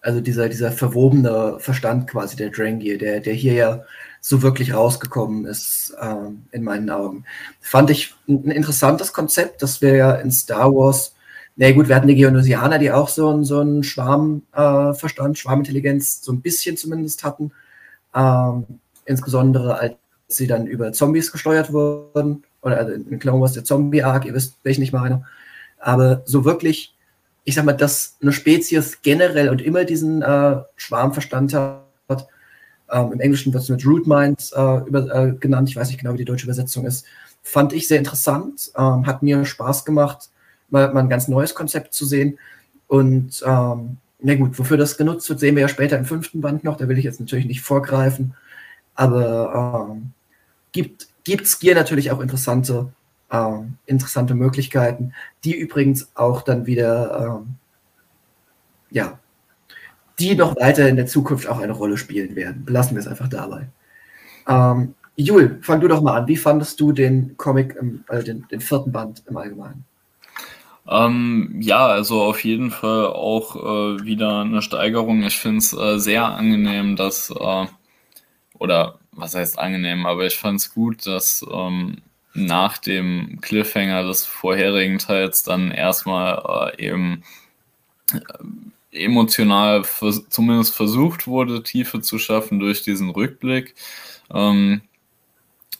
also dieser, dieser verwobene Verstand quasi der Drangir, der, der hier ja so wirklich rausgekommen ist, ähm, in meinen Augen. Fand ich ein interessantes Konzept, das wir ja in Star Wars, na gut, wir hatten die Geonosianer, die auch so, einen, so einen Schwarmverstand, äh, Schwarmintelligenz so ein bisschen zumindest hatten, ähm, insbesondere als sie dann über Zombies gesteuert wurden. Oder also in Clone Wars der Zombie-Arc, ihr wisst, welchen ich meine. Aber so wirklich, ich sag mal, dass eine Spezies generell und immer diesen äh, Schwarmverstand hat, ähm, im Englischen wird es mit Root Mind äh, über, äh, genannt, ich weiß nicht genau, wie die deutsche Übersetzung ist, fand ich sehr interessant, ähm, hat mir Spaß gemacht, mal, mal, ein ganz neues Konzept zu sehen. Und ähm, na gut, wofür das genutzt wird, sehen wir ja später im fünften Band noch, da will ich jetzt natürlich nicht vorgreifen, aber ähm, gibt es hier natürlich auch interessante, äh, interessante Möglichkeiten, die übrigens auch dann wieder, äh, ja, die noch weiter in der Zukunft auch eine Rolle spielen werden. Belassen wir es einfach dabei. Ähm, Jul, fang du doch mal an. Wie fandest du den Comic, im, äh, den, den vierten Band im Allgemeinen? Ähm, ja, also auf jeden Fall auch äh, wieder eine Steigerung. Ich finde es äh, sehr angenehm, dass, äh, oder was heißt angenehm, aber ich fand es gut, dass ähm, nach dem Cliffhanger des vorherigen Teils dann erstmal äh, eben äh, emotional vers zumindest versucht wurde, Tiefe zu schaffen durch diesen Rückblick. Ähm,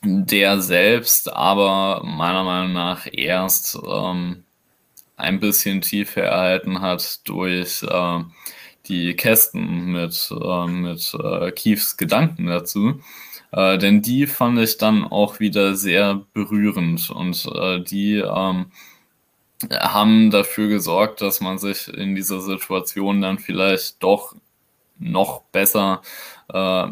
der selbst aber meiner Meinung nach erst ähm, ein bisschen Tiefe erhalten hat durch äh, die Kästen mit, äh, mit äh, Kiefs Gedanken dazu. Äh, denn die fand ich dann auch wieder sehr berührend und äh, die ähm, haben dafür gesorgt, dass man sich in dieser Situation dann vielleicht doch noch besser äh,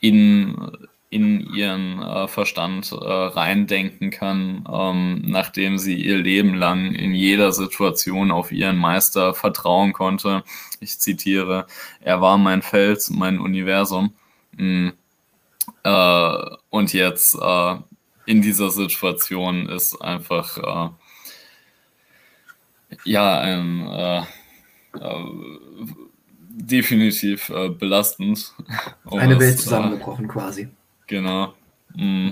in, in ihren äh, Verstand äh, reindenken kann, ähm, nachdem sie ihr Leben lang in jeder Situation auf ihren Meister vertrauen konnte. Ich zitiere, er war mein Fels, mein Universum. Mhm äh, und jetzt äh, in dieser Situation ist einfach äh, ja ein äh, definitiv belastend. Eine Welt zusammengebrochen quasi. Genau. Mm.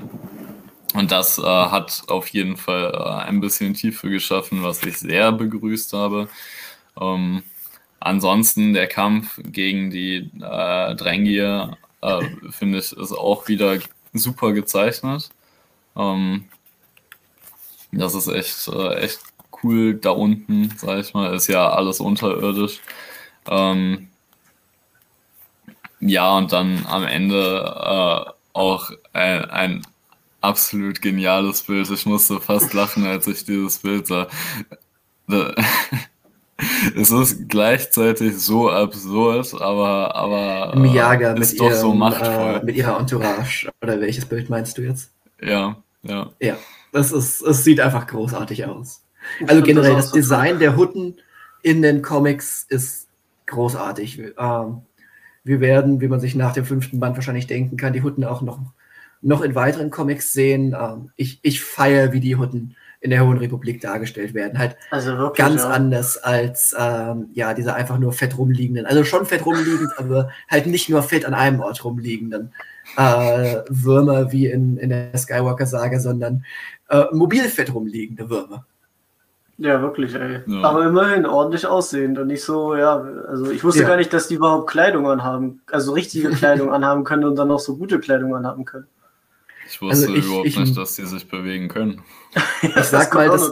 Und das hat auf jeden Fall ein bisschen Tiefe geschaffen, was ich sehr begrüßt habe. Ähm, ansonsten der Kampf gegen die äh, Drängier äh, finde ich, ist auch wieder super gezeichnet. Ähm, das ist echt, äh, echt cool da unten, sag ich mal. Ist ja alles unterirdisch. Ähm, ja, und dann am Ende äh, auch ein, ein absolut geniales Bild. Ich musste fast lachen, als ich dieses Bild sah. es ist gleichzeitig so absurd, aber, aber Miyaga ist mit doch ihrem, so machtvoll. Äh, mit ihrer Entourage. Oder welches Bild meinst du jetzt? Ja, ja. Ja, das ist, es sieht einfach großartig aus. Also generell, das, das Design der Hutten in den Comics ist großartig. Ähm, wir werden, wie man sich nach dem fünften Band wahrscheinlich denken kann, die Hutten auch noch, noch in weiteren Comics sehen. Ähm, ich ich feiere, wie die Hutten in der Hohen Republik dargestellt werden. Halt also wirklich, ganz ja. anders als ähm, ja diese einfach nur fett rumliegenden, also schon fett rumliegend, aber halt nicht nur fett an einem Ort rumliegenden äh, Würmer wie in, in der Skywalker-Sage, sondern äh, mobil fett rumliegende Würmer. Ja, wirklich, ey. Ja. Aber immerhin ordentlich aussehend und nicht so, ja, also ich wusste ja. gar nicht, dass die überhaupt Kleidung anhaben, also richtige Kleidung anhaben können und dann auch so gute Kleidung anhaben können. Ich wusste also ich, überhaupt ich, nicht, dass die sich bewegen können. ich sag mal, das,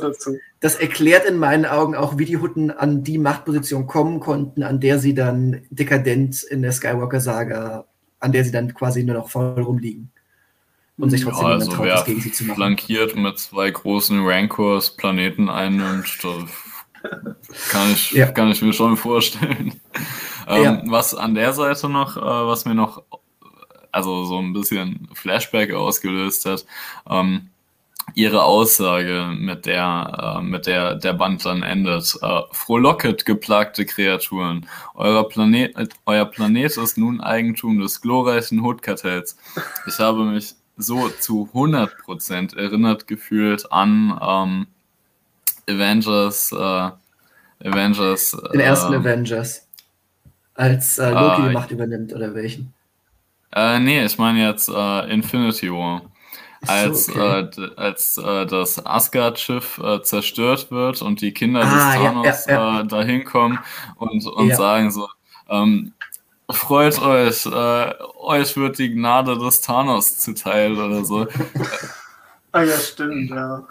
das, erklärt in meinen Augen auch, wie die Hutten an die Machtposition kommen konnten, an der sie dann dekadent in der Skywalker-Saga, an der sie dann quasi nur noch voll rumliegen. Und sich trotzdem ja, also traut, wer gegen sie zu machen. flankiert mit zwei großen Rancors Planeten einnimmt, kann ich, ja. kann ich mir schon vorstellen. Ähm, ja. Was an der Seite noch, äh, was mir noch also so ein bisschen Flashback ausgelöst hat. Ähm, ihre Aussage, mit der, äh, mit der der Band dann endet. Äh, frohlocket, geplagte Kreaturen. Euer Planet, euer Planet ist nun Eigentum des glorreichen Hood-Kartells. Ich habe mich so zu 100% erinnert gefühlt an ähm, Avengers, äh, Avengers. Den ersten äh, Avengers. Als äh, Loki die Macht übernimmt, oder welchen? Äh, nee, ich meine jetzt äh, Infinity War. Als, so, okay. äh, als äh, das Asgard-Schiff äh, zerstört wird und die Kinder ah, des Thanos ja, ja, ja. Äh, dahin kommen und, und sagen so, ähm, freut euch, äh, euch wird die Gnade des Thanos zuteil oder so. ah ja, stimmt, ja.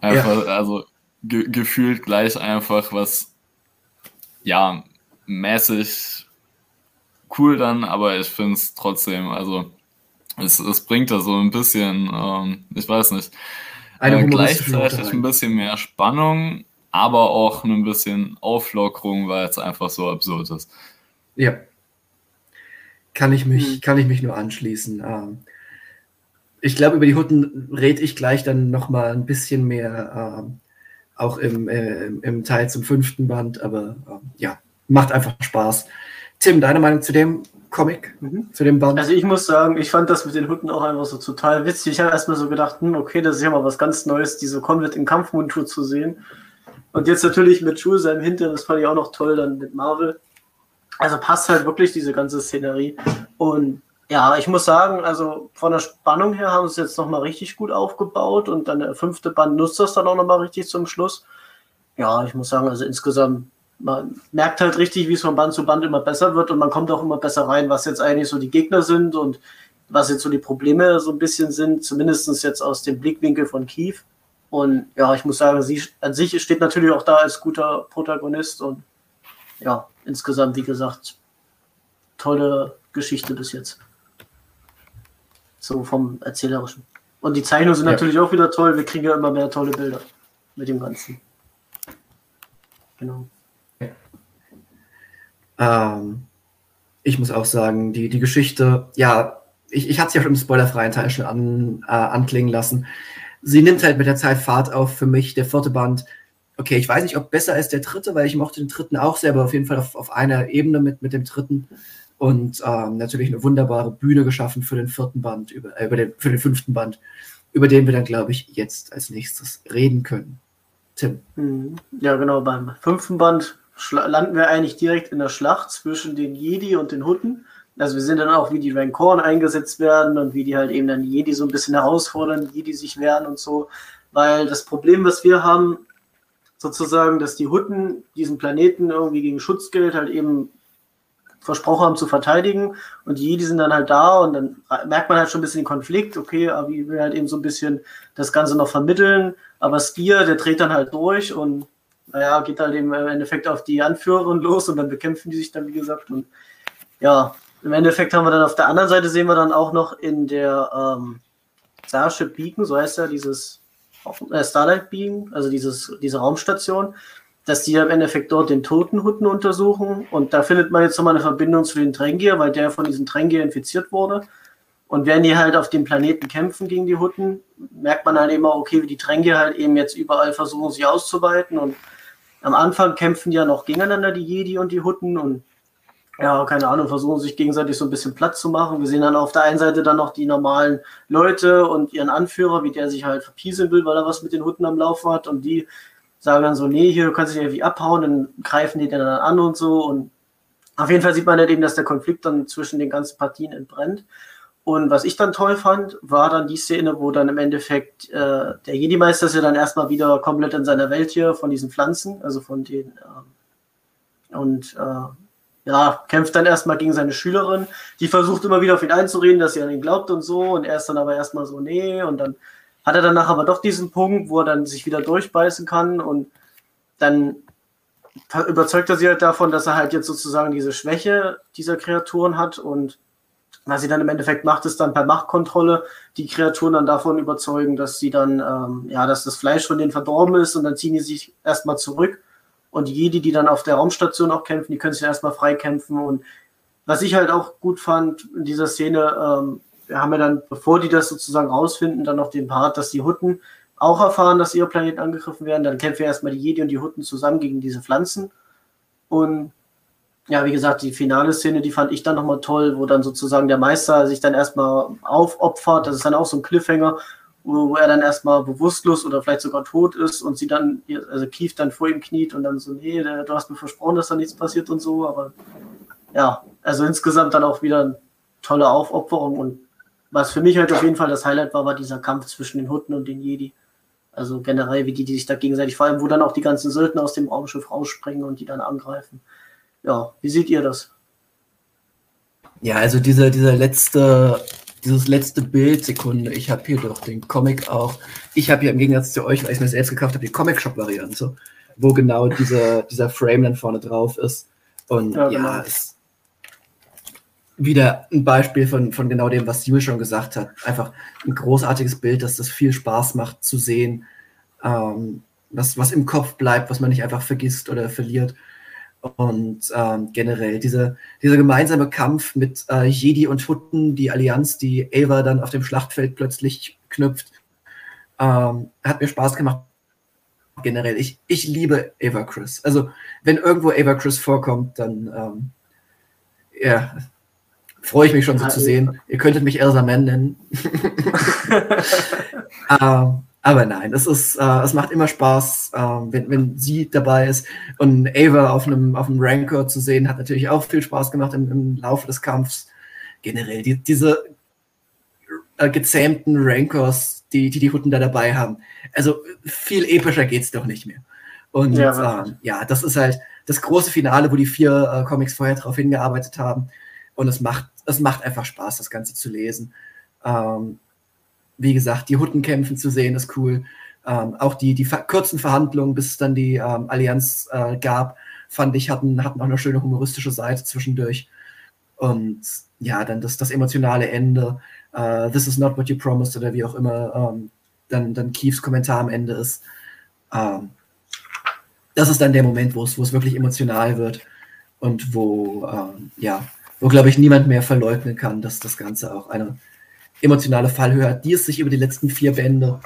Einfach, also ge gefühlt gleich einfach was, ja, mäßig cool dann, aber ich finde es trotzdem, also es, es bringt da so ein bisschen, ähm, ich weiß nicht, äh, gleichzeitig ein bisschen mehr Spannung, aber auch ein bisschen Auflockerung, weil es einfach so absurd ist. Ja. Kann ich mich, mhm. kann ich mich nur anschließen. Ähm, ich glaube, über die Hutten rede ich gleich dann nochmal ein bisschen mehr, ähm, auch im, äh, im Teil zum fünften Band, aber ähm, ja, macht einfach Spaß. Tim, deine Meinung zu dem Comic, mhm. zu dem Band? Also ich muss sagen, ich fand das mit den Hutten auch einfach so total witzig. Ich habe erstmal so gedacht, hm, okay, das ist ja mal was ganz Neues, diese Convent in Kampfmontur zu sehen. Und jetzt natürlich mit Jules im Hintern, das fand ich auch noch toll, dann mit Marvel. Also passt halt wirklich diese ganze Szenerie. Und ja, ich muss sagen, also von der Spannung her haben sie es jetzt nochmal richtig gut aufgebaut und dann der fünfte Band nutzt das dann auch nochmal richtig zum Schluss. Ja, ich muss sagen, also insgesamt man merkt halt richtig, wie es von Band zu Band immer besser wird und man kommt auch immer besser rein, was jetzt eigentlich so die Gegner sind und was jetzt so die Probleme so ein bisschen sind, zumindest jetzt aus dem Blickwinkel von Kiew. Und ja, ich muss sagen, sie an sich steht natürlich auch da als guter Protagonist und ja, insgesamt, wie gesagt, tolle Geschichte bis jetzt. So vom Erzählerischen. Und die Zeichnungen sind ja. natürlich auch wieder toll. Wir kriegen ja immer mehr tolle Bilder mit dem Ganzen. Genau. Ähm, ich muss auch sagen, die, die Geschichte, ja, ich, ich hatte es ja schon im spoilerfreien Teil schon an, äh, anklingen lassen. Sie nimmt halt mit der Zeit Fahrt auf für mich. Der vierte Band, okay, ich weiß nicht, ob besser ist der dritte, weil ich mochte den dritten auch sehr, aber auf jeden Fall auf, auf einer Ebene mit, mit dem dritten. Und ähm, natürlich eine wunderbare Bühne geschaffen für den vierten Band, über, äh, über den, für den fünften Band, über den wir dann, glaube ich, jetzt als nächstes reden können. Tim. Mhm. Ja, genau, beim fünften Band landen wir eigentlich direkt in der Schlacht zwischen den Jedi und den Hutten. Also wir sehen dann auch, wie die Rancoren eingesetzt werden und wie die halt eben dann Jedi so ein bisschen herausfordern, die Jedi sich wehren und so. Weil das Problem, was wir haben, sozusagen, dass die Hutten diesen Planeten irgendwie gegen Schutzgeld halt eben versprochen haben zu verteidigen. Und die sind dann halt da und dann merkt man halt schon ein bisschen den Konflikt, okay, aber ich will halt eben so ein bisschen das Ganze noch vermitteln, aber Skier, der dreht dann halt durch und naja, geht halt im Endeffekt auf die Anführerin los und dann bekämpfen die sich dann, wie gesagt. Und ja, im Endeffekt haben wir dann auf der anderen Seite sehen wir dann auch noch in der ähm, Starship Beacon, so heißt ja dieses äh, Starlight Beacon, also dieses, diese Raumstation, dass die im Endeffekt dort den Totenhutten untersuchen. Und da findet man jetzt nochmal eine Verbindung zu den Trengier, weil der von diesen Trengier infiziert wurde. Und wenn die halt auf dem Planeten kämpfen gegen die Hutten, merkt man halt immer, okay, wie die Trengier halt eben jetzt überall versuchen, sie auszuweiten. Und am Anfang kämpfen ja noch gegeneinander die Jedi und die Hutten. Und ja, keine Ahnung, versuchen sich gegenseitig so ein bisschen Platz zu machen. Wir sehen dann auf der einen Seite dann noch die normalen Leute und ihren Anführer, wie der sich halt verpieseln will, weil er was mit den Hutten am Laufen hat und die sagen dann so, nee, hier kannst du dich irgendwie abhauen, dann greifen die dann an und so und auf jeden Fall sieht man halt eben, dass der Konflikt dann zwischen den ganzen Partien entbrennt. Und was ich dann toll fand, war dann die Szene, wo dann im Endeffekt äh, der Jedi-Meister ist ja dann erstmal wieder komplett in seiner Welt hier von diesen Pflanzen, also von den äh, und äh, ja, kämpft dann erstmal gegen seine Schülerin, die versucht immer wieder auf ihn einzureden, dass sie an ihn glaubt und so, und er ist dann aber erstmal so, nee, und dann hat er danach aber doch diesen Punkt, wo er dann sich wieder durchbeißen kann. Und dann überzeugt er sie halt davon, dass er halt jetzt sozusagen diese Schwäche dieser Kreaturen hat. Und was sie dann im Endeffekt macht, ist dann per Machtkontrolle die Kreaturen dann davon überzeugen, dass sie dann, ähm, ja, dass das Fleisch von denen verdorben ist. Und dann ziehen die sich erstmal zurück. Und jede, die dann auf der Raumstation auch kämpfen, die können sich erstmal freikämpfen. Und was ich halt auch gut fand in dieser Szene, ähm, wir haben ja dann, bevor die das sozusagen rausfinden, dann noch den Part, dass die Hutten auch erfahren, dass ihre Planeten angegriffen werden. Dann kämpfen erstmal die Jedi und die Hutten zusammen gegen diese Pflanzen. Und ja, wie gesagt, die finale Szene, die fand ich dann nochmal toll, wo dann sozusagen der Meister sich dann erstmal aufopfert. Das ist dann auch so ein Cliffhanger, wo, wo er dann erstmal bewusstlos oder vielleicht sogar tot ist und sie dann, also Keith dann vor ihm kniet und dann so, nee, du hast mir versprochen, dass da nichts passiert und so, aber ja, also insgesamt dann auch wieder eine tolle Aufopferung und was für mich halt auf jeden Fall das Highlight war, war dieser Kampf zwischen den Hutten und den Jedi. Also generell, wie die, die sich da gegenseitig, vor allem, wo dann auch die ganzen Söldner aus dem Raumschiff rausspringen und die dann angreifen. Ja, wie seht ihr das? Ja, also dieser, dieser letzte, dieses letzte Bild, Sekunde, ich habe hier doch den Comic auch. Ich habe hier im Gegensatz zu euch, weil ich mir selbst gekauft habe, die Comic-Shop-Variante, wo genau dieser, dieser Frame dann vorne drauf ist. Und ja, genau. ja ist wieder ein Beispiel von, von genau dem, was Jules schon gesagt hat. Einfach ein großartiges Bild, dass das viel Spaß macht zu sehen, ähm, was, was im Kopf bleibt, was man nicht einfach vergisst oder verliert. Und ähm, generell dieser, dieser gemeinsame Kampf mit äh, Jedi und Hutten, die Allianz, die Ava dann auf dem Schlachtfeld plötzlich knüpft, ähm, hat mir Spaß gemacht. Generell, ich, ich liebe Ava Chris. Also, wenn irgendwo Ava Chris vorkommt, dann ähm, ja, freue ich mich schon so ja, zu sehen. Ihr könntet mich Elsa Man nennen. ähm, aber nein, es ist, äh, es macht immer Spaß, äh, wenn, wenn sie dabei ist. Und Ava auf einem, auf einem Rancor zu sehen, hat natürlich auch viel Spaß gemacht im, im Laufe des Kampfs. Generell, die, diese äh, gezähmten Rancors, die, die die Hutten da dabei haben. Also viel epischer geht's doch nicht mehr. Und ja, ähm, ja, das ist halt das große Finale, wo die vier äh, Comics vorher drauf hingearbeitet haben. Und es macht, es macht einfach Spaß, das Ganze zu lesen. Ähm, wie gesagt, die Huttenkämpfen zu sehen, ist cool. Ähm, auch die, die kurzen Verhandlungen, bis es dann die ähm, Allianz äh, gab, fand ich, hatten, hatten auch eine schöne humoristische Seite zwischendurch. Und ja, dann das, das emotionale Ende, uh, This is not what you promised oder wie auch immer, ähm, dann, dann Keiths Kommentar am Ende ist. Ähm, das ist dann der Moment, wo es, wo es wirklich emotional wird und wo, ähm, ja, wo, glaube ich, niemand mehr verleugnen kann, dass das Ganze auch eine emotionale Fallhöhe hat, die es sich über die letzten vier Bände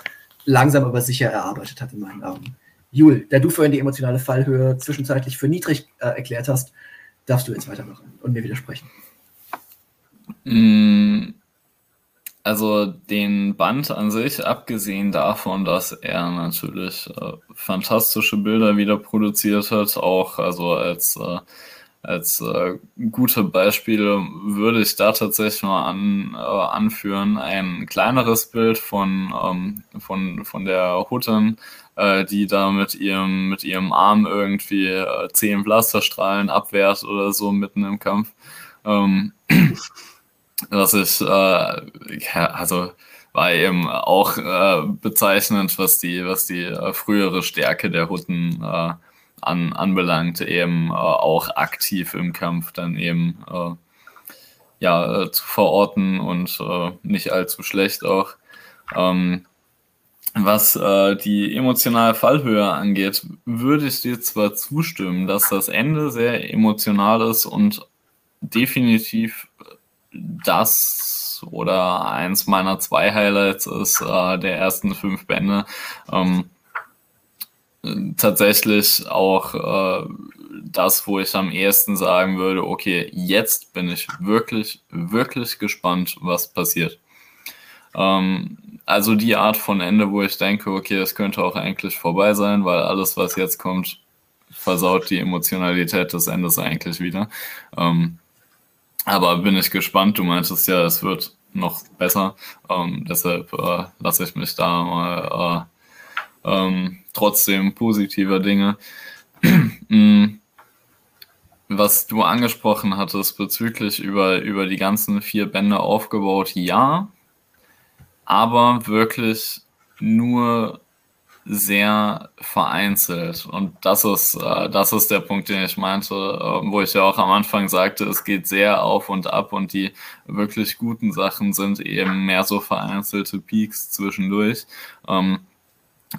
langsam aber sicher erarbeitet hat, in meinen Augen. Jul, da du vorhin die emotionale Fallhöhe zwischenzeitlich für niedrig äh, erklärt hast, darfst du jetzt weitermachen und mir widersprechen. Mm, also den Band an sich, abgesehen davon, dass er natürlich äh, fantastische Bilder wieder produziert hat, auch also als äh, als äh, gute Beispiele würde ich da tatsächlich mal an, äh, anführen. Ein kleineres Bild von, ähm, von, von der Hutten, äh, die da mit ihrem, mit ihrem Arm irgendwie äh, zehn Blasterstrahlen abwehrt oder so mitten im Kampf. Ähm, was ich, äh, ja, also war eben auch äh, bezeichnend, was die, was die äh, frühere Stärke der Hutten äh, an, anbelangt, eben äh, auch aktiv im Kampf dann eben äh, ja, äh, zu verorten und äh, nicht allzu schlecht auch. Ähm, was äh, die emotionale Fallhöhe angeht, würde ich dir zwar zustimmen, dass das Ende sehr emotional ist und definitiv das oder eins meiner zwei Highlights ist äh, der ersten fünf Bände. Ähm, tatsächlich auch äh, das, wo ich am ehesten sagen würde, okay, jetzt bin ich wirklich, wirklich gespannt, was passiert. Ähm, also die Art von Ende, wo ich denke, okay, es könnte auch eigentlich vorbei sein, weil alles, was jetzt kommt, versaut die Emotionalität des Endes eigentlich wieder. Ähm, aber bin ich gespannt, du meintest ja, es wird noch besser. Ähm, deshalb äh, lasse ich mich da mal äh, ähm, trotzdem positiver Dinge. Mm. Was du angesprochen hattest bezüglich über, über die ganzen vier Bände aufgebaut, ja, aber wirklich nur sehr vereinzelt. Und das ist, äh, das ist der Punkt, den ich meinte, äh, wo ich ja auch am Anfang sagte, es geht sehr auf und ab und die wirklich guten Sachen sind eben mehr so vereinzelte Peaks zwischendurch. Ähm,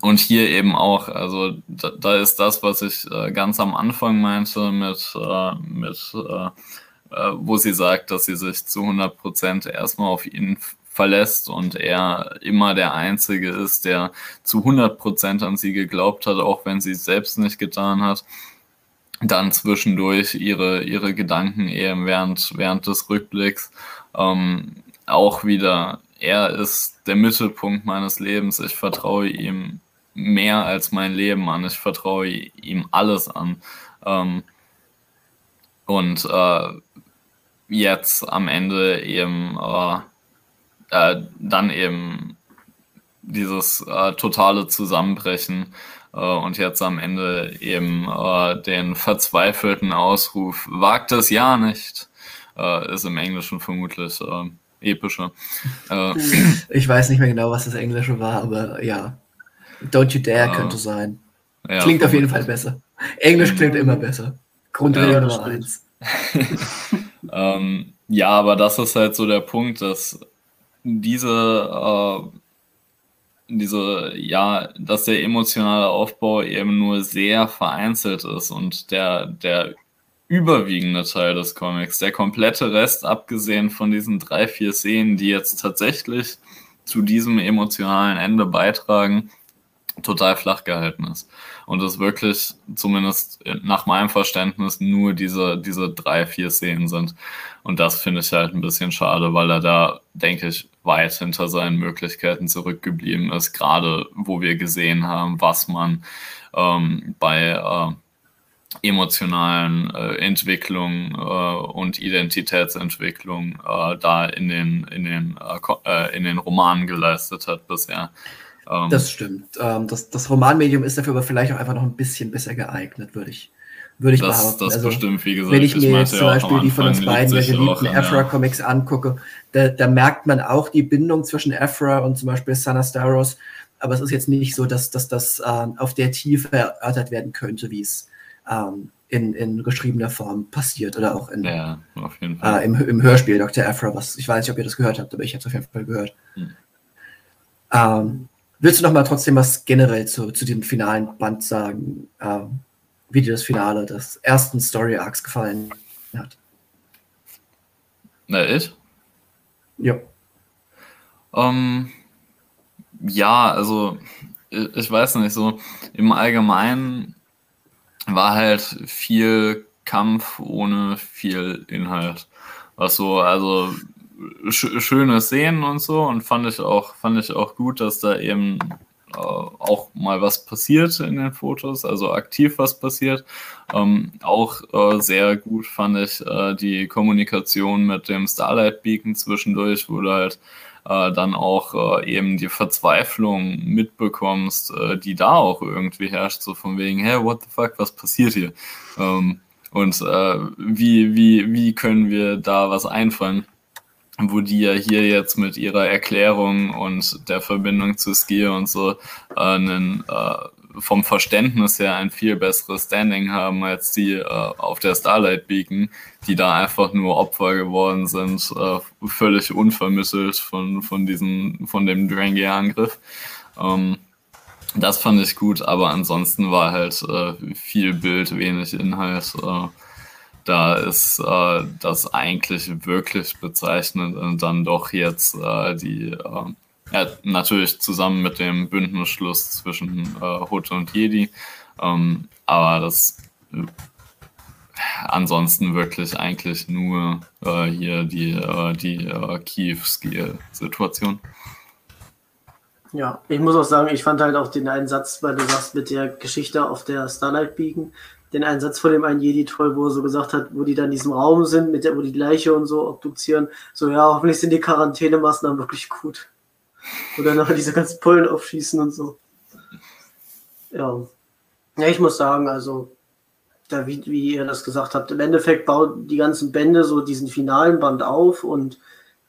und hier eben auch, also da, da ist das, was ich äh, ganz am Anfang meinte, mit, äh, mit äh, äh wo sie sagt, dass sie sich zu 100 Prozent erstmal auf ihn verlässt und er immer der Einzige ist, der zu 100 Prozent an sie geglaubt hat, auch wenn sie es selbst nicht getan hat. dann zwischendurch ihre, ihre Gedanken eben während, während des Rückblicks. Ähm, auch wieder, er ist der Mittelpunkt meines Lebens. Ich vertraue ihm mehr als mein Leben an. Ich vertraue ihm alles an. Ähm, und äh, jetzt am Ende eben äh, äh, dann eben dieses äh, totale Zusammenbrechen äh, und jetzt am Ende eben äh, den verzweifelten Ausruf, wagt es ja nicht, ist im Englischen vermutlich epischer. Ich weiß nicht mehr genau, was das Englische war, aber ja. Don't you dare äh, könnte sein. Ja, klingt auf jeden Fall besser. Englisch klingt immer besser. Grundregel ja, Nummer eins. ähm, ja, aber das ist halt so der Punkt, dass diese äh, diese, ja, dass der emotionale Aufbau eben nur sehr vereinzelt ist und der, der überwiegende Teil des Comics, der komplette Rest, abgesehen von diesen drei, vier Szenen, die jetzt tatsächlich zu diesem emotionalen Ende beitragen, total flach gehalten ist. Und es wirklich, zumindest nach meinem Verständnis, nur diese, diese drei, vier Szenen sind. Und das finde ich halt ein bisschen schade, weil er da, denke ich, weit hinter seinen Möglichkeiten zurückgeblieben ist, gerade wo wir gesehen haben, was man ähm, bei äh, emotionalen äh, Entwicklungen äh, und Identitätsentwicklung äh, da in den, in, den, äh, äh, in den Romanen geleistet hat bisher. Ähm, das stimmt. Ähm, das, das Romanmedium ist dafür aber vielleicht auch einfach noch ein bisschen besser geeignet, würde ich, würde ich das, behaupten. Das also, bestimmt, wie gesagt. Wenn ich, ich mir jetzt zum Beispiel die von uns beiden der geliebten Afra-Comics ja. angucke, da, da, merkt man auch die Bindung zwischen Afra und zum Beispiel Sanastaros. Aber es ist jetzt nicht so, dass, dass das ähm, auf der Tiefe erörtert werden könnte, wie es ähm, in, in geschriebener Form passiert oder auch in, ja, äh, im, im Hörspiel Dr. Afra, was ich weiß nicht, ob ihr das gehört habt, aber ich habe es auf jeden Fall gehört. Hm. Ähm, willst du noch mal trotzdem was generell zu, zu dem finalen Band sagen? Ähm, wie dir das Finale des ersten Story Arcs gefallen hat. Na, ich? Ja. Um, ähm, ja, also ich, ich weiß nicht, so im Allgemeinen war halt viel Kampf ohne viel Inhalt. Was so, also sch schöne Szenen und so und fand ich auch, fand ich auch gut, dass da eben äh, auch mal was passiert in den Fotos, also aktiv was passiert. Ähm, auch äh, sehr gut fand ich äh, die Kommunikation mit dem Starlight Beacon zwischendurch, wo du halt äh, dann auch äh, eben die Verzweiflung mitbekommst, äh, die da auch irgendwie herrscht, so von wegen, hey, what the fuck, was passiert hier? Ähm, und wie, wie, wie können wir da was einfangen? Wo die ja hier jetzt mit ihrer Erklärung und der Verbindung zu Skier und so äh, einen, äh, vom Verständnis her ein viel besseres Standing haben als die äh, auf der Starlight Beacon, die da einfach nur Opfer geworden sind, äh, völlig unvermittelt von, von diesem, von dem Drangier-Angriff. Ähm, das fand ich gut, aber ansonsten war halt äh, viel Bild, wenig Inhalt. Äh, da ist äh, das eigentlich wirklich bezeichnend und dann doch jetzt äh, die, äh, ja, natürlich zusammen mit dem Bündnisschluss zwischen äh, Hood und Jedi, ähm, aber das äh, ansonsten wirklich eigentlich nur äh, hier die, äh, die äh, Kiew-Skill-Situation. Ja, ich muss auch sagen, ich fand halt auch den einen Satz, weil du sagst, mit der Geschichte auf der Starlight Beacon, den Einsatz von dem einen Jedi toll, wo er so gesagt hat, wo die dann in diesem Raum sind, mit der, wo die Leiche und so obduzieren, so ja, hoffentlich sind die Quarantänemaßnahmen wirklich gut. Oder nachher diese ganzen Pollen aufschießen und so. Ja. Ja, ich muss sagen, also, da, wie, wie ihr das gesagt habt, im Endeffekt baut die ganzen Bände so diesen finalen Band auf und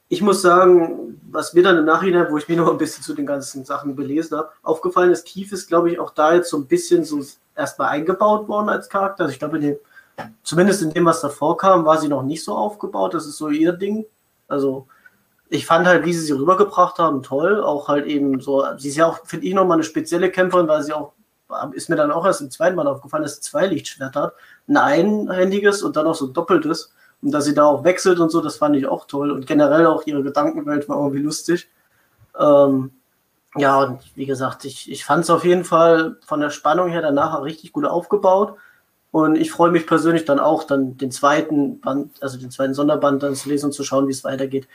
ich muss sagen, was mir dann im Nachhinein, wo ich mir noch ein bisschen zu den ganzen Sachen belesen habe, aufgefallen ist, Kief ist, glaube ich, auch da jetzt so ein bisschen so erstmal eingebaut worden als Charakter. Also ich glaube, in zumindest in dem, was davor kam, war sie noch nicht so aufgebaut. Das ist so ihr Ding. Also ich fand halt, wie sie sie rübergebracht haben, toll. Auch halt eben so, sie ist ja auch, finde ich, nochmal eine spezielle Kämpferin, weil sie auch, ist mir dann auch erst im zweiten Mal aufgefallen, dass sie zwei Lichtschwerter hat. Ein einhändiges und dann auch so ein doppeltes. Und dass sie da auch wechselt und so, das fand ich auch toll. Und generell auch ihre Gedankenwelt war irgendwie lustig. Ähm, ja, und wie gesagt, ich, ich fand es auf jeden Fall von der Spannung her danach richtig gut aufgebaut. Und ich freue mich persönlich dann auch, dann den zweiten Band, also den zweiten Sonderband dann zu lesen und zu schauen, wie es weitergeht.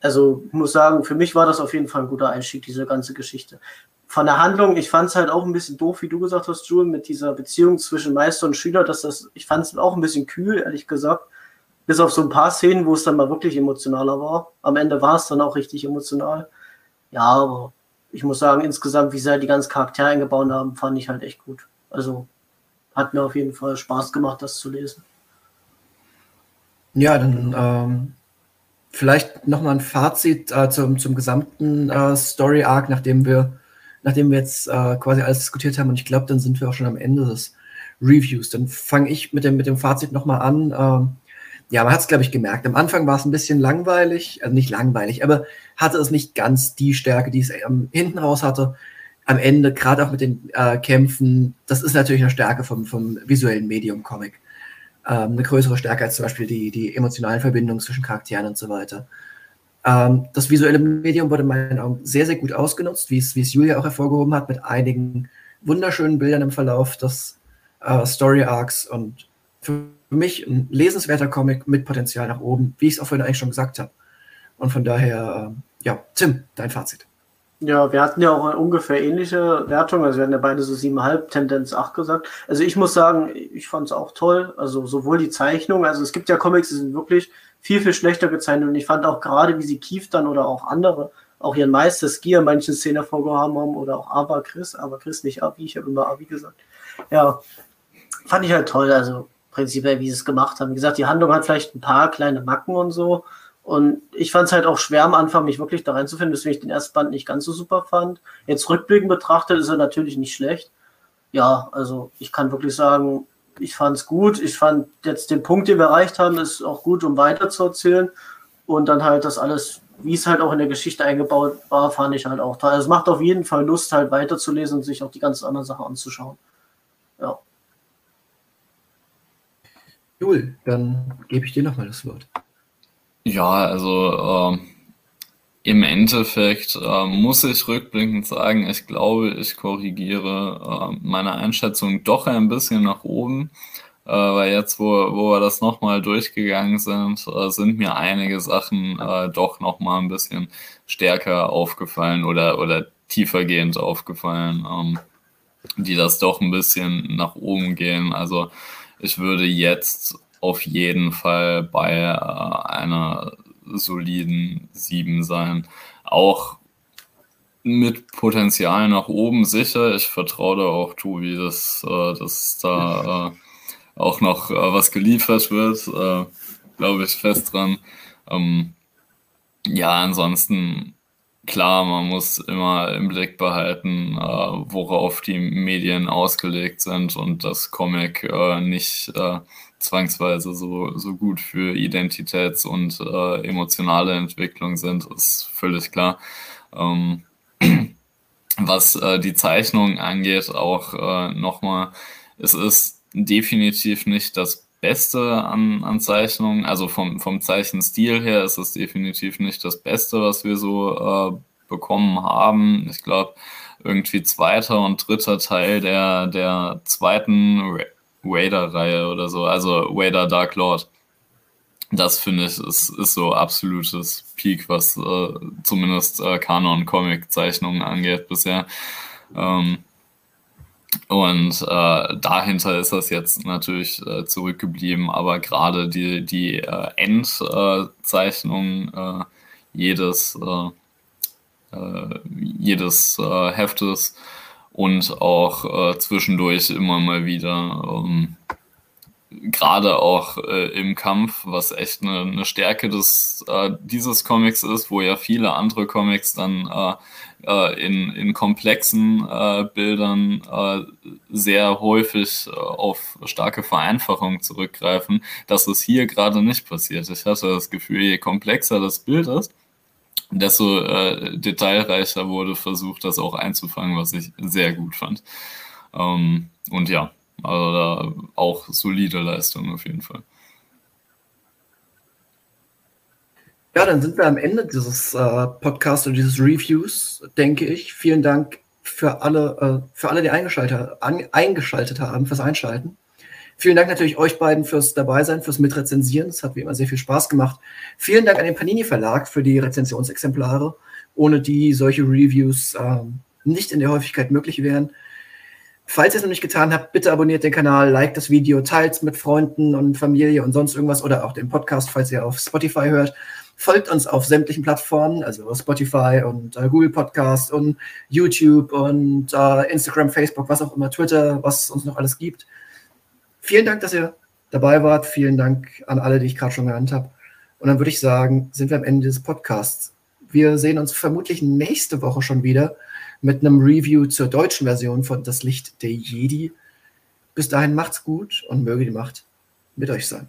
Also ich muss sagen, für mich war das auf jeden Fall ein guter Einstieg, diese ganze Geschichte. Von der Handlung, ich fand es halt auch ein bisschen doof, wie du gesagt hast, Jules, mit dieser Beziehung zwischen Meister und Schüler, dass das, ich fand es auch ein bisschen kühl, ehrlich gesagt. Bis auf so ein paar Szenen, wo es dann mal wirklich emotionaler war. Am Ende war es dann auch richtig emotional. Ja, aber ich muss sagen, insgesamt, wie sie die ganzen Charaktere eingebaut haben, fand ich halt echt gut. Also hat mir auf jeden Fall Spaß gemacht, das zu lesen. Ja, dann ähm, vielleicht nochmal ein Fazit äh, zum, zum gesamten äh, Story-Arc, nachdem wir, nachdem wir jetzt äh, quasi alles diskutiert haben. Und ich glaube, dann sind wir auch schon am Ende des Reviews. Dann fange ich mit dem, mit dem Fazit nochmal an. Ja, man hat es, glaube ich, gemerkt. Am Anfang war es ein bisschen langweilig, also nicht langweilig, aber hatte es nicht ganz die Stärke, die es ähm, hinten raus hatte am Ende, gerade auch mit den äh, Kämpfen, das ist natürlich eine Stärke vom, vom visuellen Medium Comic. Ähm, eine größere Stärke als zum Beispiel die, die emotionalen Verbindungen zwischen Charakteren und so weiter. Ähm, das visuelle Medium wurde in meinen Augen sehr, sehr gut ausgenutzt, wie es, wie es Julia auch hervorgehoben hat, mit einigen wunderschönen Bildern im Verlauf des äh, Story Arcs und für mich ein lesenswerter Comic mit Potenzial nach oben, wie ich es auch vorhin eigentlich schon gesagt habe. Und von daher, äh, ja, Tim, dein Fazit. Ja, wir hatten ja auch eine ungefähr ähnliche Wertung. Also wir hatten ja beide so 7,5, Tendenz 8 gesagt. Also ich muss sagen, ich fand es auch toll. Also sowohl die Zeichnung, also es gibt ja Comics, die sind wirklich viel, viel schlechter gezeichnet. Und ich fand auch gerade, wie sie Kief dann oder auch andere, auch ihren Meister Skier in manchen Szenen hervorgehoben haben oder auch Ava Chris, aber Chris nicht Abi, ich habe immer Abi gesagt. Ja, fand ich halt toll. Also prinzipiell, wie sie es gemacht haben. Wie gesagt, die Handlung hat vielleicht ein paar kleine Macken und so. Und ich fand es halt auch schwer am Anfang, mich wirklich da reinzufinden, deswegen ich den ersten Band nicht ganz so super fand. Jetzt rückblickend betrachtet ist er natürlich nicht schlecht. Ja, also ich kann wirklich sagen, ich fand es gut. Ich fand jetzt den Punkt, den wir erreicht haben, ist auch gut, um weiter zu erzählen. Und dann halt das alles, wie es halt auch in der Geschichte eingebaut war, fand ich halt auch toll. Also es macht auf jeden Fall Lust, halt weiterzulesen und sich auch die ganzen anderen Sachen anzuschauen. Cool, dann gebe ich dir nochmal das Wort. Ja, also äh, im Endeffekt äh, muss ich rückblickend sagen, ich glaube, ich korrigiere äh, meine Einschätzung doch ein bisschen nach oben. Äh, weil jetzt, wo, wo wir das nochmal durchgegangen sind, äh, sind mir einige Sachen äh, doch nochmal ein bisschen stärker aufgefallen oder, oder tiefergehend aufgefallen, ähm, die das doch ein bisschen nach oben gehen. Also ich würde jetzt auf jeden Fall bei äh, einer soliden 7 sein. Auch mit Potenzial nach oben sicher. Ich vertraue da auch Tobi, dass, äh, dass da äh, auch noch äh, was geliefert wird. Äh, Glaube ich fest dran. Ähm, ja, ansonsten klar, man muss immer im Blick behalten, äh, worauf die Medien ausgelegt sind und das Comic äh, nicht äh, zwangsweise so, so gut für Identitäts- und äh, emotionale Entwicklung sind, ist völlig klar. Ähm, was äh, die Zeichnung angeht, auch äh, nochmal, es ist definitiv nicht das Beste an, an Zeichnungen, also vom, vom Zeichenstil her ist es definitiv nicht das Beste, was wir so äh, bekommen haben. Ich glaube, irgendwie zweiter und dritter Teil der, der zweiten Vader-Reihe oder so, also Vader Dark Lord. Das finde ich ist, ist so absolutes Peak, was äh, zumindest äh, Kanon-Comic-Zeichnungen angeht bisher. Ähm, und äh, dahinter ist das jetzt natürlich äh, zurückgeblieben, aber gerade die, die äh, Endzeichnung äh, jedes, äh, äh, jedes Heftes und auch zwischendurch immer mal wieder, ähm, gerade auch im Kampf, was echt eine, eine Stärke des, dieses Comics ist, wo ja viele andere Comics dann äh, in, in komplexen äh, Bildern äh, sehr häufig äh, auf starke Vereinfachung zurückgreifen. Das ist hier gerade nicht passiert. Ich hatte das Gefühl, je komplexer das Bild ist, desto äh, detailreicher wurde versucht, das auch einzufangen, was ich sehr gut fand. Ähm, und ja, also da auch solide Leistung auf jeden Fall. Ja, dann sind wir am Ende dieses äh, Podcasts und dieses Reviews, denke ich. Vielen Dank für alle, äh, für alle, die eingeschaltet, an, eingeschaltet haben, fürs Einschalten. Vielen Dank natürlich euch beiden fürs Dabeisein, fürs Mitrezensieren. Es hat wie immer sehr viel Spaß gemacht. Vielen Dank an den Panini Verlag für die Rezensionsexemplare, ohne die solche Reviews ähm, nicht in der Häufigkeit möglich wären. Falls ihr es noch nicht getan habt, bitte abonniert den Kanal, liked das Video, teilt es mit Freunden und Familie und sonst irgendwas oder auch den Podcast, falls ihr auf Spotify hört. Folgt uns auf sämtlichen Plattformen, also Spotify und äh, Google Podcast und YouTube und äh, Instagram, Facebook, was auch immer, Twitter, was es uns noch alles gibt. Vielen Dank, dass ihr dabei wart. Vielen Dank an alle, die ich gerade schon genannt habe. Und dann würde ich sagen, sind wir am Ende des Podcasts. Wir sehen uns vermutlich nächste Woche schon wieder mit einem Review zur deutschen Version von Das Licht der Jedi. Bis dahin macht's gut und möge die Macht mit euch sein.